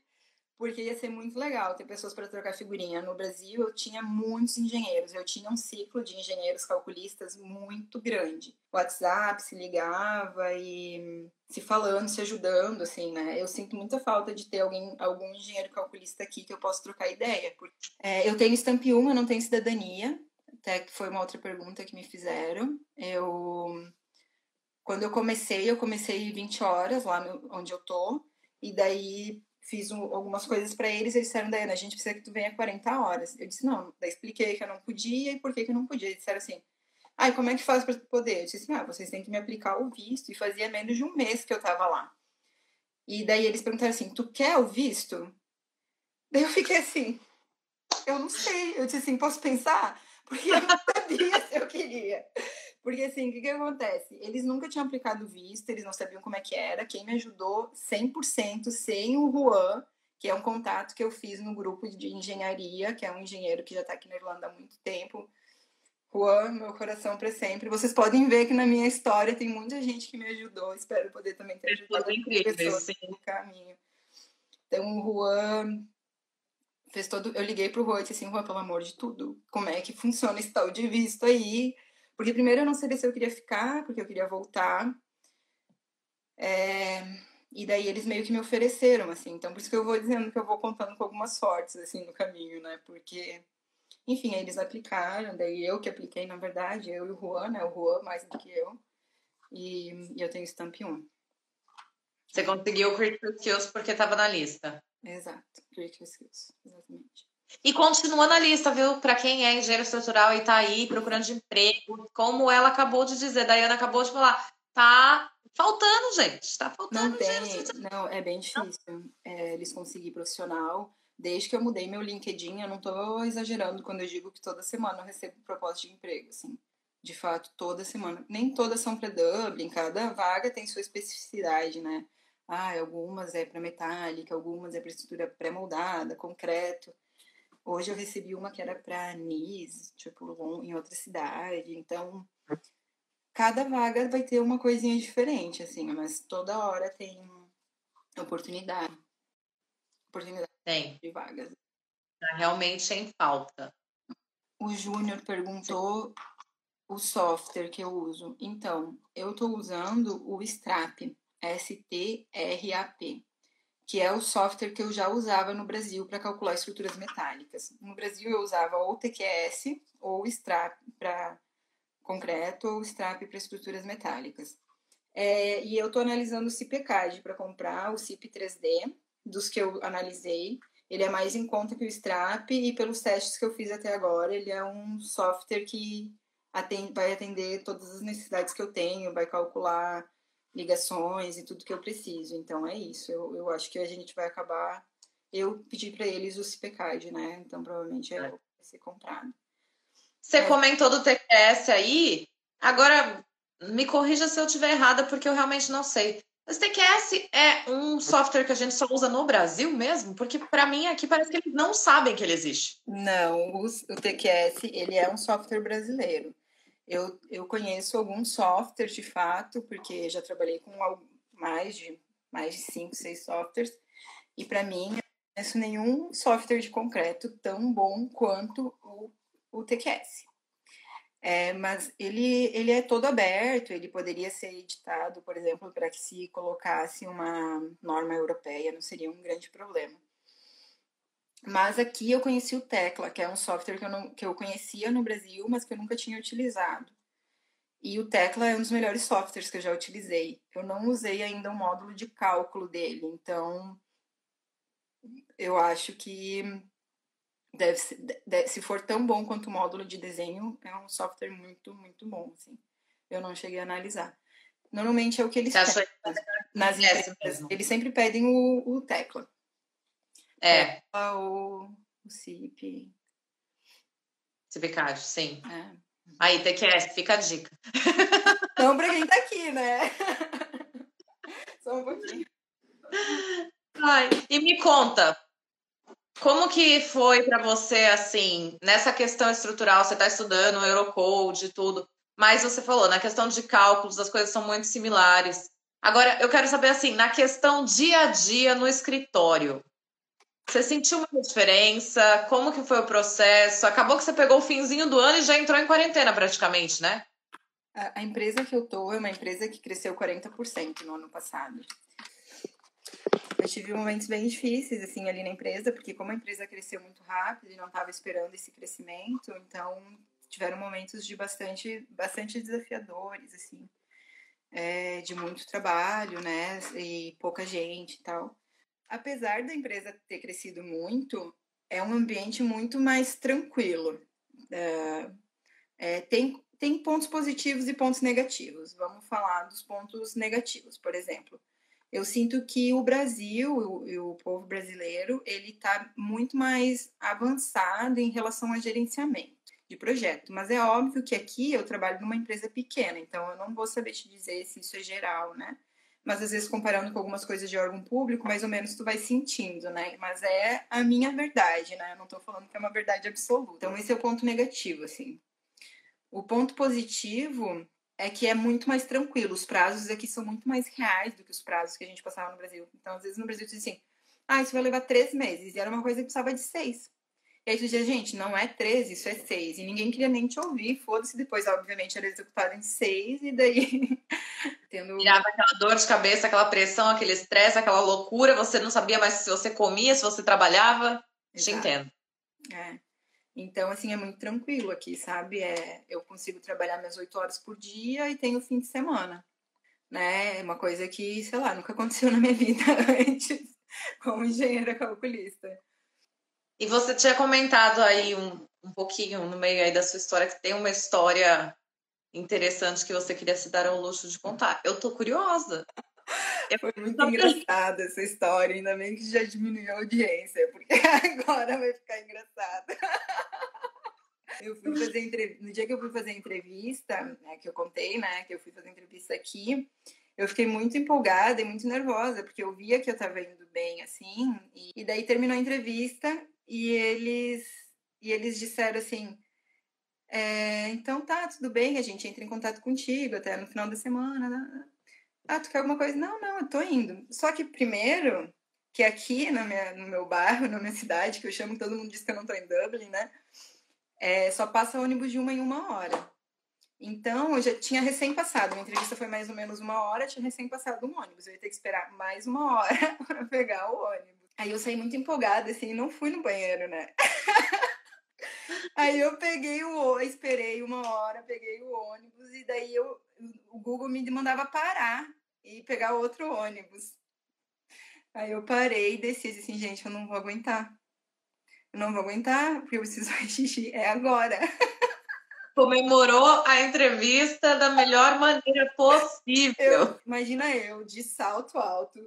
S2: porque ia ser muito legal ter pessoas para trocar figurinha. No Brasil, eu tinha muitos engenheiros, eu tinha um ciclo de engenheiros calculistas muito grande. WhatsApp se ligava e se falando, se ajudando, assim, né? Eu sinto muita falta de ter alguém, algum engenheiro calculista aqui que eu possa trocar ideia. É, eu tenho Stamp 1, eu não tenho cidadania, até que foi uma outra pergunta que me fizeram. Eu. Quando eu comecei, eu comecei 20 horas lá onde eu tô, e daí fiz um, algumas coisas para eles, eles disseram, Daiana, a gente precisa que tu venha 40 horas. Eu disse, não, daí expliquei que eu não podia e por que, que eu não podia. Eles disseram assim, ah, como é que faz para poder? Eu disse assim, ah, vocês têm que me aplicar o visto. E fazia menos de um mês que eu tava lá. E daí eles perguntaram assim, tu quer o visto? Daí eu fiquei assim, eu não sei. Eu disse assim, posso pensar? Porque eu não sabia se eu queria. Porque assim, o que, que acontece? Eles nunca tinham aplicado visto, eles não sabiam como é que era. Quem me ajudou 100% sem o Juan, que é um contato que eu fiz no grupo de engenharia, que é um engenheiro que já está aqui na Irlanda há muito tempo. Juan, meu coração para sempre. Vocês podem ver que na minha história tem muita gente que me ajudou. Espero poder também ter ajudado pessoas no caminho. Então, o Juan fez todo. Eu liguei pro Juan e disse assim: Juan, pelo amor de tudo, como é que funciona esse tal de visto aí? Porque primeiro eu não sabia se eu queria ficar, porque eu queria voltar. É... E daí eles meio que me ofereceram, assim. Então, por isso que eu vou dizendo que eu vou contando com algumas sortes, assim, no caminho, né? Porque, enfim, eles aplicaram, daí eu que apliquei, na verdade, eu e o Juan, né? O Juan mais do que eu. E, e eu tenho Stamp 1.
S1: Você conseguiu o Critical Skills porque estava na lista.
S2: Exato, Critical Skills, exatamente.
S1: E continua na lista, viu? Para quem é engenheiro estrutural e está aí procurando emprego, como ela acabou de dizer, Daiana acabou de falar, tá faltando, gente. Tá faltando.
S2: Não tem, gente. não, é bem difícil. É, eles conseguir profissional. Desde que eu mudei meu LinkedIn, eu não estou exagerando quando eu digo que toda semana eu recebo proposta de emprego, assim. De fato, toda semana. Nem todas são para Dublin, cada vaga tem sua especificidade, né? Ah, algumas é para metálica, algumas é para estrutura pré-moldada, concreto. Hoje eu recebi uma que era para Nice, tipo, em outra cidade. Então, cada vaga vai ter uma coisinha diferente, assim, mas toda hora tem oportunidade. Oportunidade
S1: tem.
S2: de vagas.
S1: Tá realmente em falta.
S2: O Júnior perguntou o software que eu uso. Então, eu estou usando o Strap, S-T-R-A-P que é o software que eu já usava no Brasil para calcular estruturas metálicas. No Brasil eu usava ou TQS ou STRAP para concreto ou STRAP para estruturas metálicas. É, e eu estou analisando o CIPCAD para comprar o CIP 3D, dos que eu analisei. Ele é mais em conta que o STRAP e pelos testes que eu fiz até agora, ele é um software que atende, vai atender todas as necessidades que eu tenho, vai calcular ligações e tudo que eu preciso. Então é isso. Eu, eu acho que a gente vai acabar. Eu pedi para eles o CPCAD, né? Então provavelmente é. vai ser comprado.
S1: Você é. comentou do TQS aí. Agora me corrija se eu estiver errada, porque eu realmente não sei. Mas TQS é um software que a gente só usa no Brasil mesmo? Porque para mim aqui parece que eles não sabem que ele existe.
S2: Não, o, o TQS ele é um software brasileiro. Eu, eu conheço alguns softwares de fato, porque já trabalhei com mais de mais de cinco, seis softwares, e para mim não conheço nenhum software de concreto tão bom quanto o, o TQS. É, mas ele, ele é todo aberto, ele poderia ser editado, por exemplo, para que se colocasse uma norma europeia, não seria um grande problema. Mas aqui eu conheci o Tecla, que é um software que eu, não, que eu conhecia no Brasil, mas que eu nunca tinha utilizado. E o Tecla é um dos melhores softwares que eu já utilizei. Eu não usei ainda o módulo de cálculo dele, então eu acho que deve ser, deve, se for tão bom quanto o módulo de desenho, é um software muito, muito bom. Assim. Eu não cheguei a analisar. Normalmente é o que eles pedem. Nas empresas, eles sempre pedem o, o Tecla.
S1: É.
S2: O, o CIP.
S1: CIPCAD, sim. É. Aí, TQS, fica a dica.
S2: Não pra quem tá aqui, né? Só um pouquinho.
S1: Ai, e me conta, como que foi para você, assim, nessa questão estrutural, você está estudando Eurocode e tudo, mas você falou, na questão de cálculos, as coisas são muito similares. Agora, eu quero saber, assim, na questão dia a dia no escritório, você sentiu uma diferença? Como que foi o processo? Acabou que você pegou o finzinho do ano e já entrou em quarentena praticamente, né?
S2: A, a empresa que eu tô é uma empresa que cresceu 40% no ano passado. Eu tive momentos bem difíceis, assim, ali na empresa, porque como a empresa cresceu muito rápido e não estava esperando esse crescimento, então tiveram momentos de bastante, bastante desafiadores, assim, é, de muito trabalho, né, e pouca gente e tal apesar da empresa ter crescido muito, é um ambiente muito mais tranquilo. É, é, tem, tem pontos positivos e pontos negativos. Vamos falar dos pontos negativos, por exemplo. Eu sinto que o Brasil e o, o povo brasileiro ele está muito mais avançado em relação a gerenciamento. de projeto. Mas é óbvio que aqui eu trabalho numa empresa pequena, então eu não vou saber te dizer se isso é geral, né? Mas às vezes comparando com algumas coisas de órgão público, mais ou menos tu vai sentindo, né? Mas é a minha verdade, né? Eu não tô falando que é uma verdade absoluta. Então esse é o ponto negativo, assim. O ponto positivo é que é muito mais tranquilo. Os prazos aqui são muito mais reais do que os prazos que a gente passava no Brasil. Então, às vezes no Brasil diz assim, ah, isso vai levar três meses. E era uma coisa que precisava de seis. E aí tu dizia, gente, não é 13, isso é 6. E ninguém queria nem te ouvir, foda-se. Depois, obviamente, era executado em 6 e daí...
S1: tendo... Virava aquela dor de cabeça, aquela pressão, aquele estresse, aquela loucura. Você não sabia mais se você comia, se você trabalhava. Exato. Te entendo.
S2: É. Então, assim, é muito tranquilo aqui, sabe? É, eu consigo trabalhar minhas 8 horas por dia e tenho fim de semana. Né? É uma coisa que, sei lá, nunca aconteceu na minha vida antes como engenheira calculista.
S1: E você tinha comentado aí um, um pouquinho no meio aí da sua história que tem uma história interessante que você queria se dar ao luxo de contar. Eu tô curiosa.
S2: Foi muito engraçada essa história, ainda bem que já diminuiu a audiência, porque agora vai ficar engraçada. Eu fui fazer entrevista, no dia que eu fui fazer a entrevista, né, que eu contei, né, que eu fui fazer entrevista aqui, eu fiquei muito empolgada e muito nervosa, porque eu via que eu tava indo bem, assim, e, e daí terminou a entrevista e eles, e eles disseram assim: é, então tá, tudo bem, a gente entra em contato contigo até no final da semana. Né? Ah, tu quer alguma coisa? Não, não, eu tô indo. Só que primeiro, que aqui na minha, no meu bairro, na minha cidade, que eu chamo, todo mundo diz que eu não tô em Dublin, né? É, só passa ônibus de uma em uma hora. Então, eu já tinha recém passado, a entrevista foi mais ou menos uma hora, tinha recém passado um ônibus. Eu ia ter que esperar mais uma hora para pegar o ônibus. Aí eu saí muito empolgada, assim, não fui no banheiro, né? Aí eu peguei o esperei uma hora, peguei o ônibus e daí eu, o Google me mandava parar e pegar outro ônibus. Aí eu parei e desci assim, gente, eu não vou aguentar. Eu não vou aguentar, porque eu preciso fazer xixi, é agora.
S1: Comemorou a entrevista da melhor maneira possível.
S2: Eu, imagina eu, de salto alto,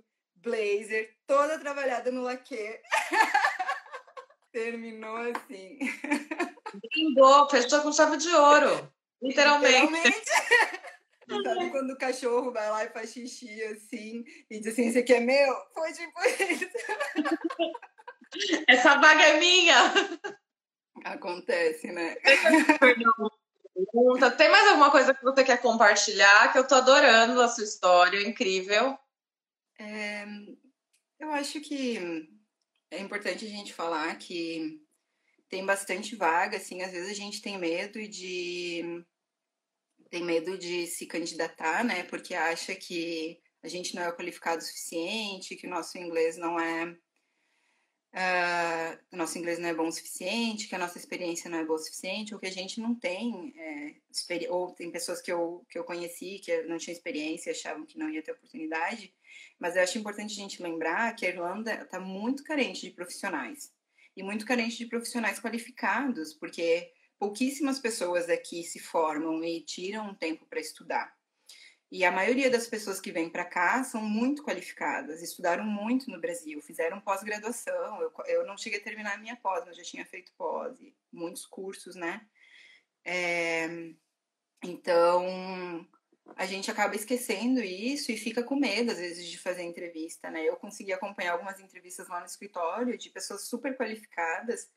S2: blazer, toda trabalhada no laque. Terminou assim.
S1: Brindou, fechou com chave de ouro. Literalmente. Literalmente.
S2: Sabe quando o cachorro vai lá e faz xixi assim e diz assim: Esse aqui é meu? Foi tipo isso.
S1: Essa vaga é minha.
S2: Acontece, né?
S1: Tem mais alguma coisa que você quer compartilhar? Que eu tô adorando a sua história, incrível.
S2: É, eu acho que é importante a gente falar que tem bastante vaga, assim, às vezes a gente tem medo de tem medo de se candidatar, né? Porque acha que a gente não é qualificado o suficiente, que o nosso inglês não é uh, o nosso inglês não é bom o suficiente, que a nossa experiência não é boa o suficiente, ou que a gente não tem, é, ou tem pessoas que eu, que eu conheci que não tinham experiência, achavam que não ia ter oportunidade, mas eu acho importante a gente lembrar que a Irlanda está muito carente de profissionais, e muito carente de profissionais qualificados, porque pouquíssimas pessoas aqui se formam e tiram um tempo para estudar. E a maioria das pessoas que vêm para cá são muito qualificadas, estudaram muito no Brasil, fizeram pós-graduação. Eu, eu não cheguei a terminar a minha pós, mas já tinha feito pós, muitos cursos, né? É, então, a gente acaba esquecendo isso e fica com medo, às vezes, de fazer entrevista, né? Eu consegui acompanhar algumas entrevistas lá no escritório de pessoas super qualificadas.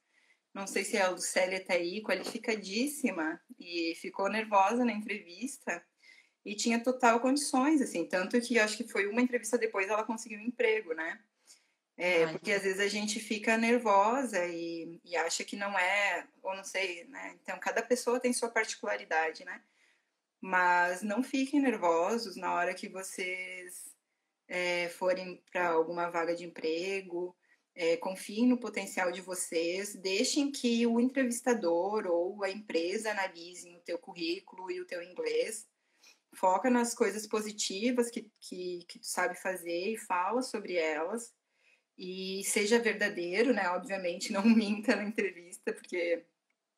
S2: Não sei se a Lucélia tá aí, qualificadíssima, e ficou nervosa na entrevista e tinha total condições, assim, tanto que acho que foi uma entrevista depois ela conseguiu um emprego, né? É, porque às vezes a gente fica nervosa e, e, acha que não é, ou não sei, né? Então, cada pessoa tem sua particularidade, né? Mas não fiquem nervosos na hora que vocês é, forem para alguma vaga de emprego, é, confiem no potencial de vocês, deixem que o entrevistador ou a empresa analisem o teu currículo e o teu inglês, foca nas coisas positivas que, que, que tu sabe fazer e fala sobre elas. E seja verdadeiro, né? Obviamente, não minta na entrevista, porque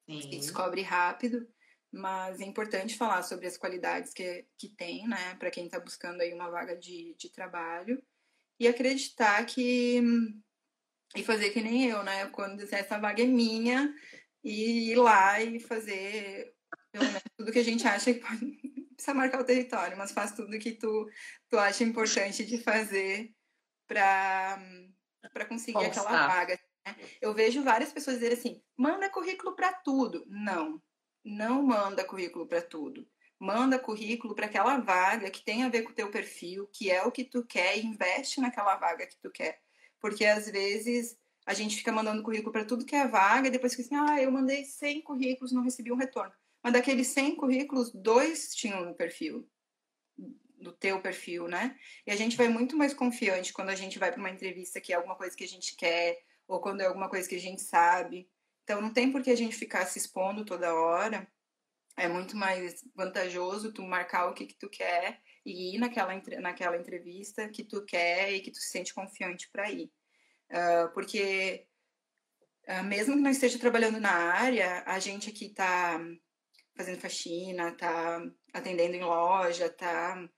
S2: Sim. descobre rápido. Mas é importante falar sobre as qualidades que, que tem, né? Para quem está buscando aí uma vaga de, de trabalho. E acreditar que... E fazer que nem eu, né? Quando essa vaga é minha, e ir lá e fazer tudo que a gente acha que pode. Precisa marcar o território, mas faz tudo que tu, tu acha importante de fazer para conseguir aquela vaga. Né? Eu vejo várias pessoas dizerem assim: manda currículo para tudo. Não, não manda currículo para tudo. Manda currículo para aquela vaga que tem a ver com o teu perfil, que é o que tu quer, e investe naquela vaga que tu quer. Porque às vezes a gente fica mandando currículo para tudo que é vaga, e depois fica assim: ah, eu mandei 100 currículos, não recebi um retorno. Mas daqueles 100 currículos, dois tinham no perfil, do teu perfil, né? E a gente vai muito mais confiante quando a gente vai para uma entrevista que é alguma coisa que a gente quer, ou quando é alguma coisa que a gente sabe. Então não tem por que a gente ficar se expondo toda hora. É muito mais vantajoso tu marcar o que, que tu quer e ir naquela, naquela entrevista que tu quer e que tu se sente confiante para ir. Uh, porque uh, mesmo que não esteja trabalhando na área, a gente aqui está fazendo faxina, tá atendendo em loja, tá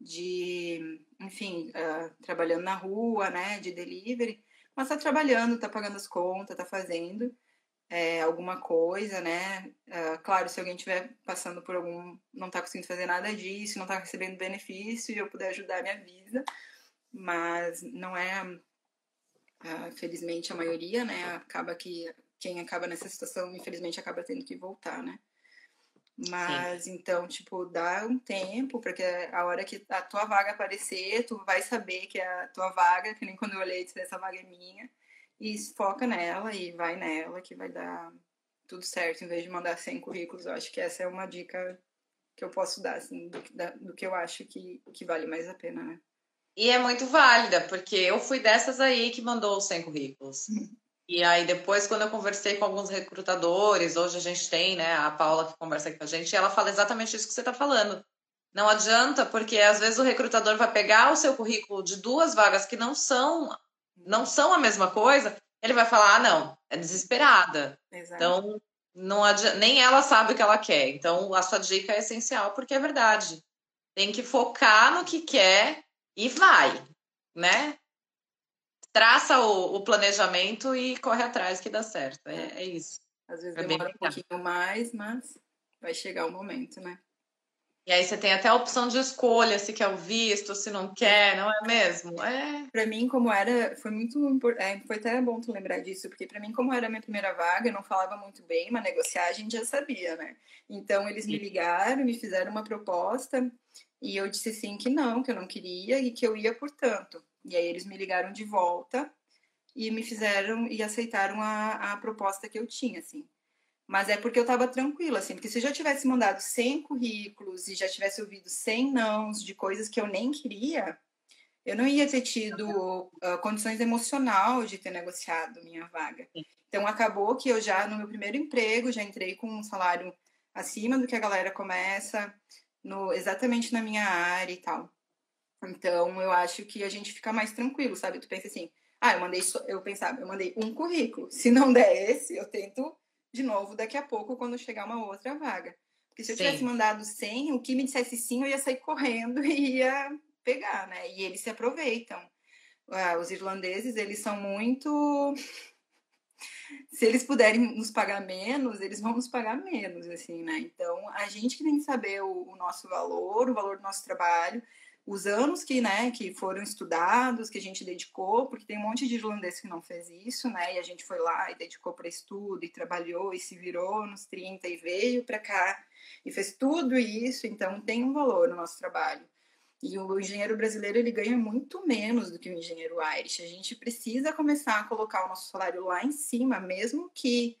S2: de, enfim, uh, trabalhando na rua, né, de delivery, mas tá trabalhando, tá pagando as contas, tá fazendo é, alguma coisa, né? Uh, claro, se alguém estiver passando por algum, não tá conseguindo fazer nada disso, não tá recebendo benefício e eu puder ajudar, me avisa, mas não é, uh, felizmente, a maioria, né? Acaba que quem acaba nessa situação, infelizmente, acaba tendo que voltar, né? Mas Sim. então, tipo, dá um tempo, porque a hora que a tua vaga aparecer, tu vai saber que é a tua vaga, que nem quando eu olhei, disse, essa vaga é minha, e foca nela e vai nela, que vai dar tudo certo, em vez de mandar 100 currículos. Eu acho que essa é uma dica que eu posso dar, assim, do, do que eu acho que, que vale mais a pena, né?
S1: E é muito válida, porque eu fui dessas aí que mandou os 100 currículos. E aí depois, quando eu conversei com alguns recrutadores, hoje a gente tem, né, a Paula que conversa aqui com a gente, e ela fala exatamente isso que você está falando. Não adianta, porque às vezes o recrutador vai pegar o seu currículo de duas vagas que não são não são a mesma coisa, ele vai falar, ah, não, é desesperada. Exato. Então, não adianta, nem ela sabe o que ela quer. Então, a sua dica é essencial, porque é verdade. Tem que focar no que quer e vai, né? Traça o, o, planejamento e corre atrás que dá certo. É, é isso.
S2: Às vezes é demora um pouquinho mais, mas vai chegar o momento, né?
S1: E aí você tem até a opção de escolha, se quer o visto, se não quer, não é mesmo? É.
S2: Para mim, como era, foi muito é, foi até bom tu lembrar disso, porque para mim, como era a minha primeira vaga, eu não falava muito bem, mas negociar a gente já sabia, né? Então eles me ligaram, me fizeram uma proposta e eu disse sim que não, que eu não queria e que eu ia por tanto. E aí eles me ligaram de volta e me fizeram e aceitaram a, a proposta que eu tinha, assim. Mas é porque eu estava tranquila, assim, porque se eu já tivesse mandado 100 currículos e já tivesse ouvido 100 nãos de coisas que eu nem queria, eu não ia ter tido uh, condições emocional de ter negociado minha vaga. Então acabou que eu já no meu primeiro emprego já entrei com um salário acima do que a galera começa, no exatamente na minha área e tal. Então, eu acho que a gente fica mais tranquilo, sabe? Tu pensa assim, ah, eu mandei, eu pensava, eu mandei um currículo. Se não der esse, eu tento de novo daqui a pouco, quando chegar uma outra vaga. Porque se eu sim. tivesse mandado 100, o que me dissesse sim, eu ia sair correndo e ia pegar, né? E eles se aproveitam. Ah, os irlandeses, eles são muito... se eles puderem nos pagar menos, eles vão nos pagar menos, assim, né? Então, a gente que tem que saber o, o nosso valor, o valor do nosso trabalho, os anos que, né, que foram estudados, que a gente dedicou, porque tem um monte de irlandês que não fez isso, né, e a gente foi lá e dedicou para estudo, e trabalhou, e se virou nos 30 e veio para cá, e fez tudo isso, então tem um valor no nosso trabalho. E o engenheiro brasileiro, ele ganha muito menos do que o engenheiro Irish. A gente precisa começar a colocar o nosso salário lá em cima, mesmo que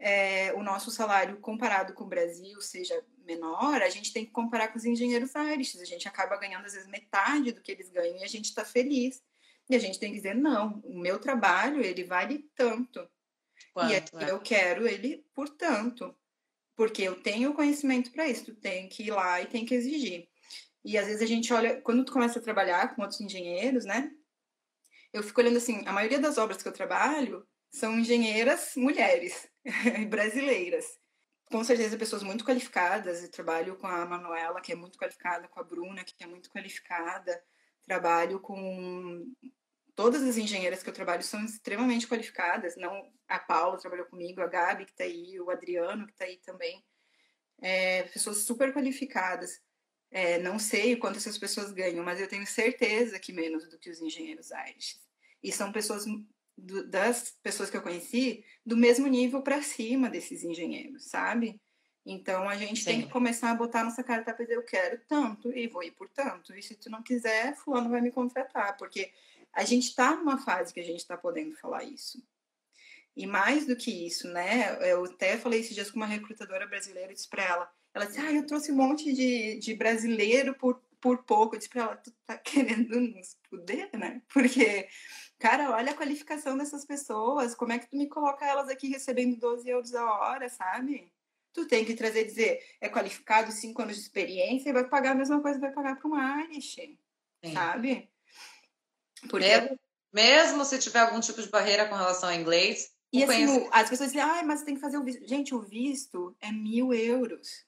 S2: é, o nosso salário comparado com o Brasil seja menor, a gente tem que comparar com os engenheiros Irish. A gente acaba ganhando, às vezes, metade do que eles ganham e a gente está feliz. E a gente tem que dizer, não, o meu trabalho, ele vale tanto. Quanto, e é? eu quero ele por tanto. Porque eu tenho conhecimento para isso. Tu tem que ir lá e tem que exigir. E às vezes a gente olha, quando tu começa a trabalhar com outros engenheiros, né? Eu fico olhando assim, a maioria das obras que eu trabalho são engenheiras mulheres brasileiras com certeza pessoas muito qualificadas. Eu trabalho com a Manuela, que é muito qualificada, com a Bruna, que é muito qualificada. Trabalho com, todas as engenheiras que eu trabalho são extremamente qualificadas. Não a Paula trabalhou comigo, a Gabi que está aí, o Adriano que está aí também. É, pessoas super qualificadas. É, não sei quanto essas pessoas ganham, mas eu tenho certeza que menos do que os engenheiros Irish. E são pessoas do, das pessoas que eu conheci do mesmo nível para cima desses engenheiros, sabe? Então a gente Sim. tem que começar a botar nossa cara para dizer eu quero tanto e vou ir por tanto. E se tu não quiser, fulano vai me contratar, porque a gente está numa fase que a gente está podendo falar isso. E mais do que isso, né? Eu até falei esses dias com uma recrutadora brasileira, e disse para ela, ela disse, ah, eu trouxe um monte de, de brasileiro por, por pouco. Eu disse para ela, tu tá querendo nos poder, né? Porque, cara, olha a qualificação dessas pessoas, como é que tu me coloca elas aqui recebendo 12 euros a hora, sabe? Tu tem que trazer, dizer, é qualificado, cinco anos de experiência, e vai pagar a mesma coisa que vai pagar para uma Irish, sabe?
S1: Porque... Mesmo, mesmo se tiver algum tipo de barreira com relação ao inglês.
S2: E assim, as pessoas dizem, ah, mas tem que fazer o visto. Gente, o visto é mil euros.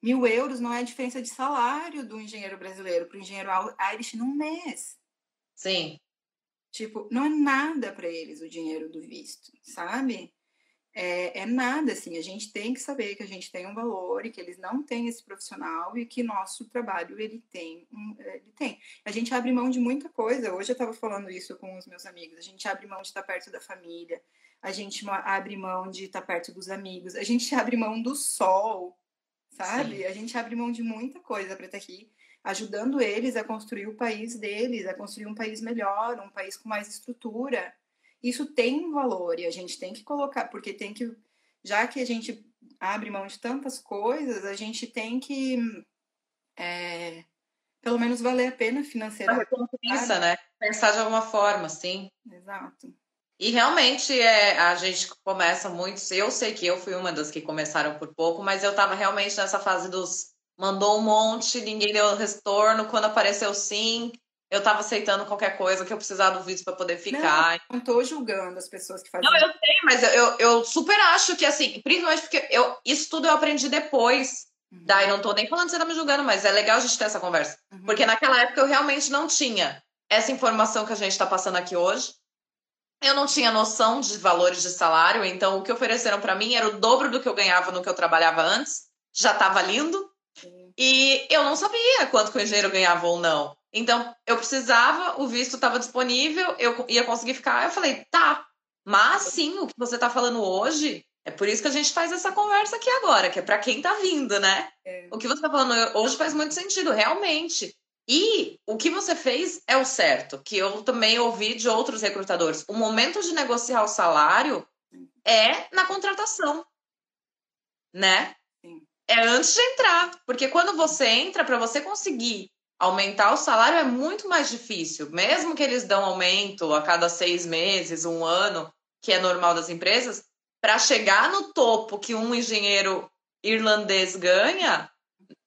S2: Mil euros não é a diferença de salário do engenheiro brasileiro para o engenheiro Irish num mês.
S1: Sim.
S2: Tipo, não é nada para eles o dinheiro do visto, sabe? é, é, nada, assim, a gente tem que saber que a gente tem um valor e que eles não têm esse profissional e que nosso trabalho, ele tem, ele tem. A gente abre mão de muita coisa, hoje eu estava falando isso com os meus amigos, a gente abre mão de estar perto da família, a gente abre mão de estar perto dos amigos, a gente abre mão do sol, sabe? Sim. A gente abre mão de muita coisa para estar aqui, ajudando eles a construir o país deles, a construir um país melhor, um país com mais estrutura, isso tem um valor e a gente tem que colocar, porque tem que, já que a gente abre mão de tantas coisas, a gente tem que é, pelo menos valer a pena financeiramente.
S1: Pensa, né? Pensar de alguma forma, sim.
S2: Exato.
S1: E realmente é, a gente começa muito. Eu sei que eu fui uma das que começaram por pouco, mas eu estava realmente nessa fase dos mandou um monte, ninguém deu retorno. Quando apareceu sim, eu estava aceitando qualquer coisa que eu precisava do visto para poder ficar.
S2: Não, não tô julgando as pessoas que fazem.
S1: Não, eu sei, mas eu, eu super acho que assim, principalmente porque eu, isso tudo eu aprendi depois. Uhum. Daí não tô nem falando que você tá me julgando, mas é legal a gente ter essa conversa. Uhum. Porque naquela época eu realmente não tinha essa informação que a gente está passando aqui hoje. Eu não tinha noção de valores de salário, então o que ofereceram para mim era o dobro do que eu ganhava no que eu trabalhava antes. Já estava lindo. E eu não sabia quanto que o engenheiro ganhava ou não. Então, eu precisava, o visto estava disponível, eu ia conseguir ficar. Eu falei, tá. Mas sim, o que você está falando hoje, é por isso que a gente faz essa conversa aqui agora, que é para quem está vindo, né? É. O que você está falando hoje faz muito sentido, realmente. E o que você fez é o certo, que eu também ouvi de outros recrutadores. O momento de negociar o salário é na contratação, né? É antes de entrar, porque quando você entra, para você conseguir aumentar o salário é muito mais difícil. Mesmo que eles dão aumento a cada seis meses, um ano, que é normal das empresas, para chegar no topo que um engenheiro irlandês ganha,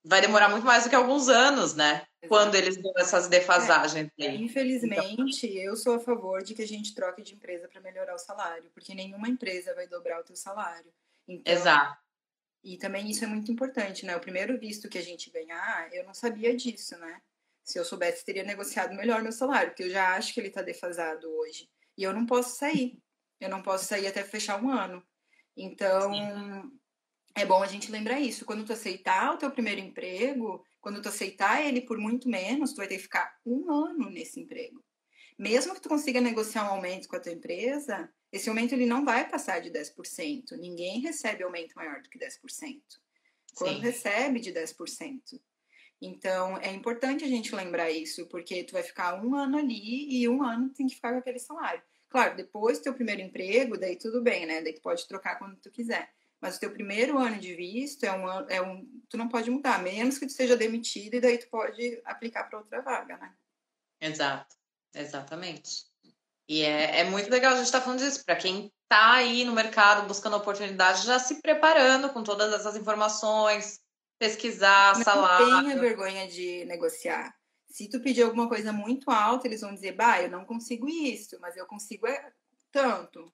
S1: vai demorar muito mais do que alguns anos, né? Quando eles dão essas defasagens.
S2: É, infelizmente, então... eu sou a favor de que a gente troque de empresa para melhorar o salário, porque nenhuma empresa vai dobrar o teu salário. Então,
S1: Exato.
S2: E também isso é muito importante, né? O primeiro visto que a gente ganhar, eu não sabia disso, né? Se eu soubesse, teria negociado melhor meu salário, porque eu já acho que ele está defasado hoje. E eu não posso sair. Eu não posso sair até fechar um ano. Então, Sim. é bom a gente lembrar isso. Quando tu aceitar o teu primeiro emprego, quando tu aceitar ele por muito menos, tu vai ter que ficar um ano nesse emprego. Mesmo que tu consiga negociar um aumento com a tua empresa, esse aumento ele não vai passar de 10%. Ninguém recebe aumento maior do que 10%. Quando Sim. recebe de 10%. Então, é importante a gente lembrar isso, porque tu vai ficar um ano ali e um ano tem que ficar com aquele salário. Claro, depois do teu primeiro emprego, daí tudo bem, né? Daí tu pode trocar quando tu quiser. Mas o teu primeiro ano de visto é um, é um tu não pode mudar, menos que tu seja demitido e daí tu pode aplicar para outra vaga, né?
S1: Exato, exatamente. E é, é muito legal a gente estar tá falando disso, para quem está aí no mercado buscando oportunidade, já se preparando com todas essas informações, pesquisar, Não salário.
S2: Não tenha vergonha de negociar. Se tu pedir alguma coisa muito alta, eles vão dizer, bah, eu não consigo isso, mas eu consigo é tanto.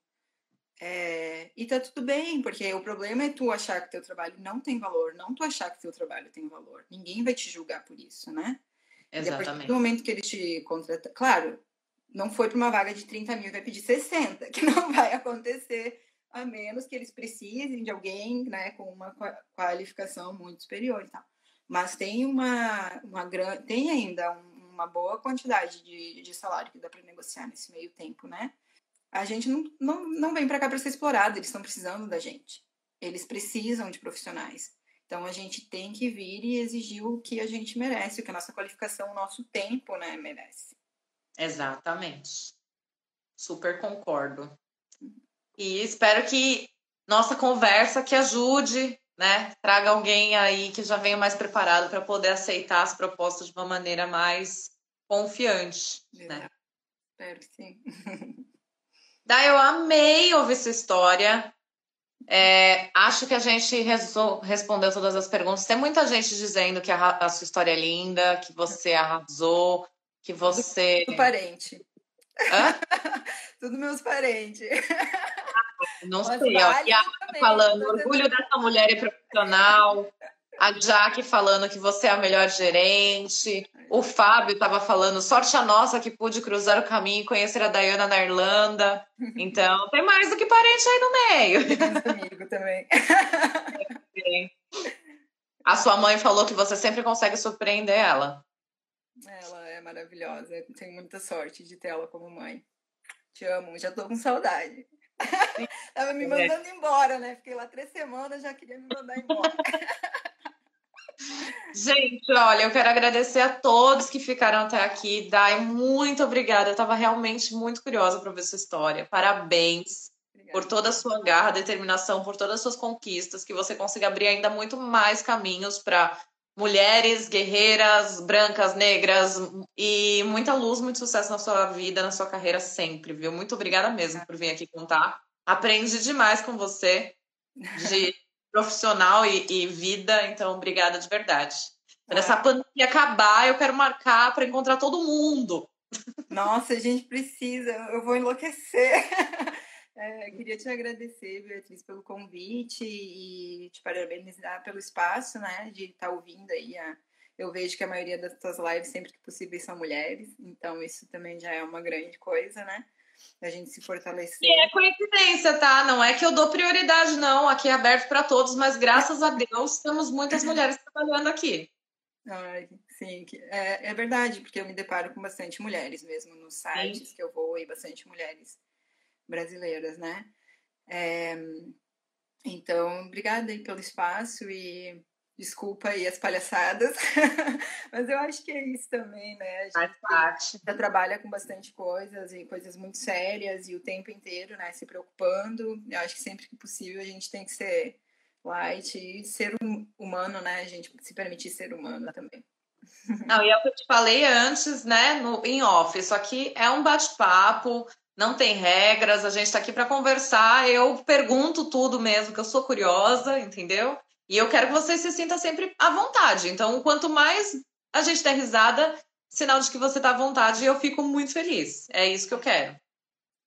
S2: É, e tá tudo bem, porque o problema é tu achar que teu trabalho não tem valor, não tu achar que teu trabalho tem valor. Ninguém vai te julgar por isso, né?
S1: Exatamente.
S2: E a partir do momento que ele te contrata, claro, não foi para uma vaga de 30 mil, vai pedir 60, que não vai acontecer, a menos que eles precisem de alguém né, com uma qualificação muito superior e tal. Mas tem uma, uma grande, tem ainda uma boa quantidade de, de salário que dá para negociar nesse meio tempo, né? A gente não, não, não vem para cá para ser explorado, eles estão precisando da gente. Eles precisam de profissionais. Então a gente tem que vir e exigir o que a gente merece, o que a nossa qualificação, o nosso tempo, né, merece.
S1: Exatamente. Super concordo. E espero que nossa conversa que ajude, né? Traga alguém aí que já venha mais preparado para poder aceitar as propostas de uma maneira mais confiante, né?
S2: Espero que sim.
S1: Daí eu amei ouvir sua história. É, acho que a gente respondeu todas as perguntas. Tem muita gente dizendo que a, a, sua história é linda, que você arrasou, que você.
S2: Tudo parente. Hã? Tudo meus parentes.
S1: Não Mas sei, ó. E a falando, orgulho dessa mulher e profissional. A Jaque falando que você é a melhor gerente. O Fábio estava falando, sorte a nossa que pude cruzar o caminho e conhecer a Dayana na Irlanda. Então, tem mais do que parente aí no meio.
S2: Amigo também.
S1: A sua mãe falou que você sempre consegue surpreender ela.
S2: Ela é maravilhosa. Eu tenho muita sorte de ter ela como mãe. Te amo, já tô com saudade. Tava me é. mandando embora, né? Fiquei lá três semanas, já queria me mandar embora.
S1: Gente, olha, eu quero agradecer a todos que ficaram até aqui. Dai, muito obrigada. Eu estava realmente muito curiosa para ver sua história. Parabéns obrigada. por toda a sua garra, determinação, por todas as suas conquistas, que você consiga abrir ainda muito mais caminhos para mulheres guerreiras, brancas, negras e muita luz, muito sucesso na sua vida, na sua carreira sempre, viu? Muito obrigada mesmo por vir aqui contar. Aprendi demais com você de profissional e, e vida, então obrigada de verdade. Quando essa pandemia acabar, eu quero marcar para encontrar todo mundo.
S2: Nossa, a gente precisa, eu vou enlouquecer. É, queria te agradecer, Beatriz, pelo convite e te parabenizar pelo espaço, né, de estar tá ouvindo aí. A... Eu vejo que a maioria das tuas lives, sempre que possível, são mulheres, então isso também já é uma grande coisa, né? A gente se fortalecer.
S1: E é coincidência, tá? Não é que eu dou prioridade, não. Aqui é aberto para todos, mas graças a Deus temos muitas mulheres trabalhando aqui.
S2: Ai, sim, é, é verdade, porque eu me deparo com bastante mulheres mesmo nos sites sim. que eu vou e bastante mulheres brasileiras, né? É, então, obrigada aí pelo espaço e desculpa aí as palhaçadas, mas eu acho que é isso também, né? A gente
S1: Faz parte.
S2: já trabalha com bastante coisas e coisas muito sérias e o tempo inteiro, né, se preocupando. Eu acho que sempre que possível a gente tem que ser light e ser humano, né? A gente se permitir ser humano também.
S1: Não, e é o que eu te falei antes, né, no, em off. Isso aqui é um bate-papo, não tem regras, a gente está aqui para conversar. Eu pergunto tudo mesmo, que eu sou curiosa, entendeu? E eu quero que você se sinta sempre à vontade. Então, quanto mais a gente der risada, sinal de que você está à vontade e eu fico muito feliz. É isso que eu quero.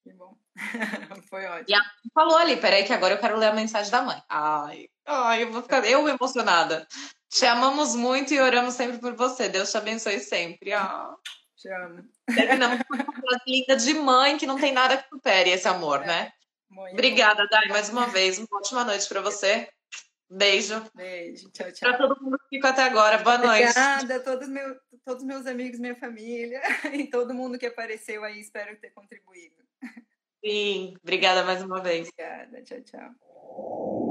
S2: Que bom. Foi ótimo.
S1: E a falou ali, peraí, que agora eu quero ler a mensagem da mãe. Ai, ai, eu vou ficar eu emocionada. Te amamos muito e oramos sempre por você. Deus te abençoe sempre. Ah.
S2: Te amo.
S1: É, não, uma linda de mãe que não tem nada que supere esse amor, é. né? Muito Obrigada, Dai, mais uma vez. Uma ótima noite para você. Beijo.
S2: Beijo. Tchau, tchau.
S1: Para todo mundo que ficou até agora. Boa noite.
S2: Obrigada a todos, meu, todos meus amigos, minha família e todo mundo que apareceu aí. Espero ter contribuído.
S1: Sim, obrigada mais uma vez.
S2: Obrigada. Tchau, tchau.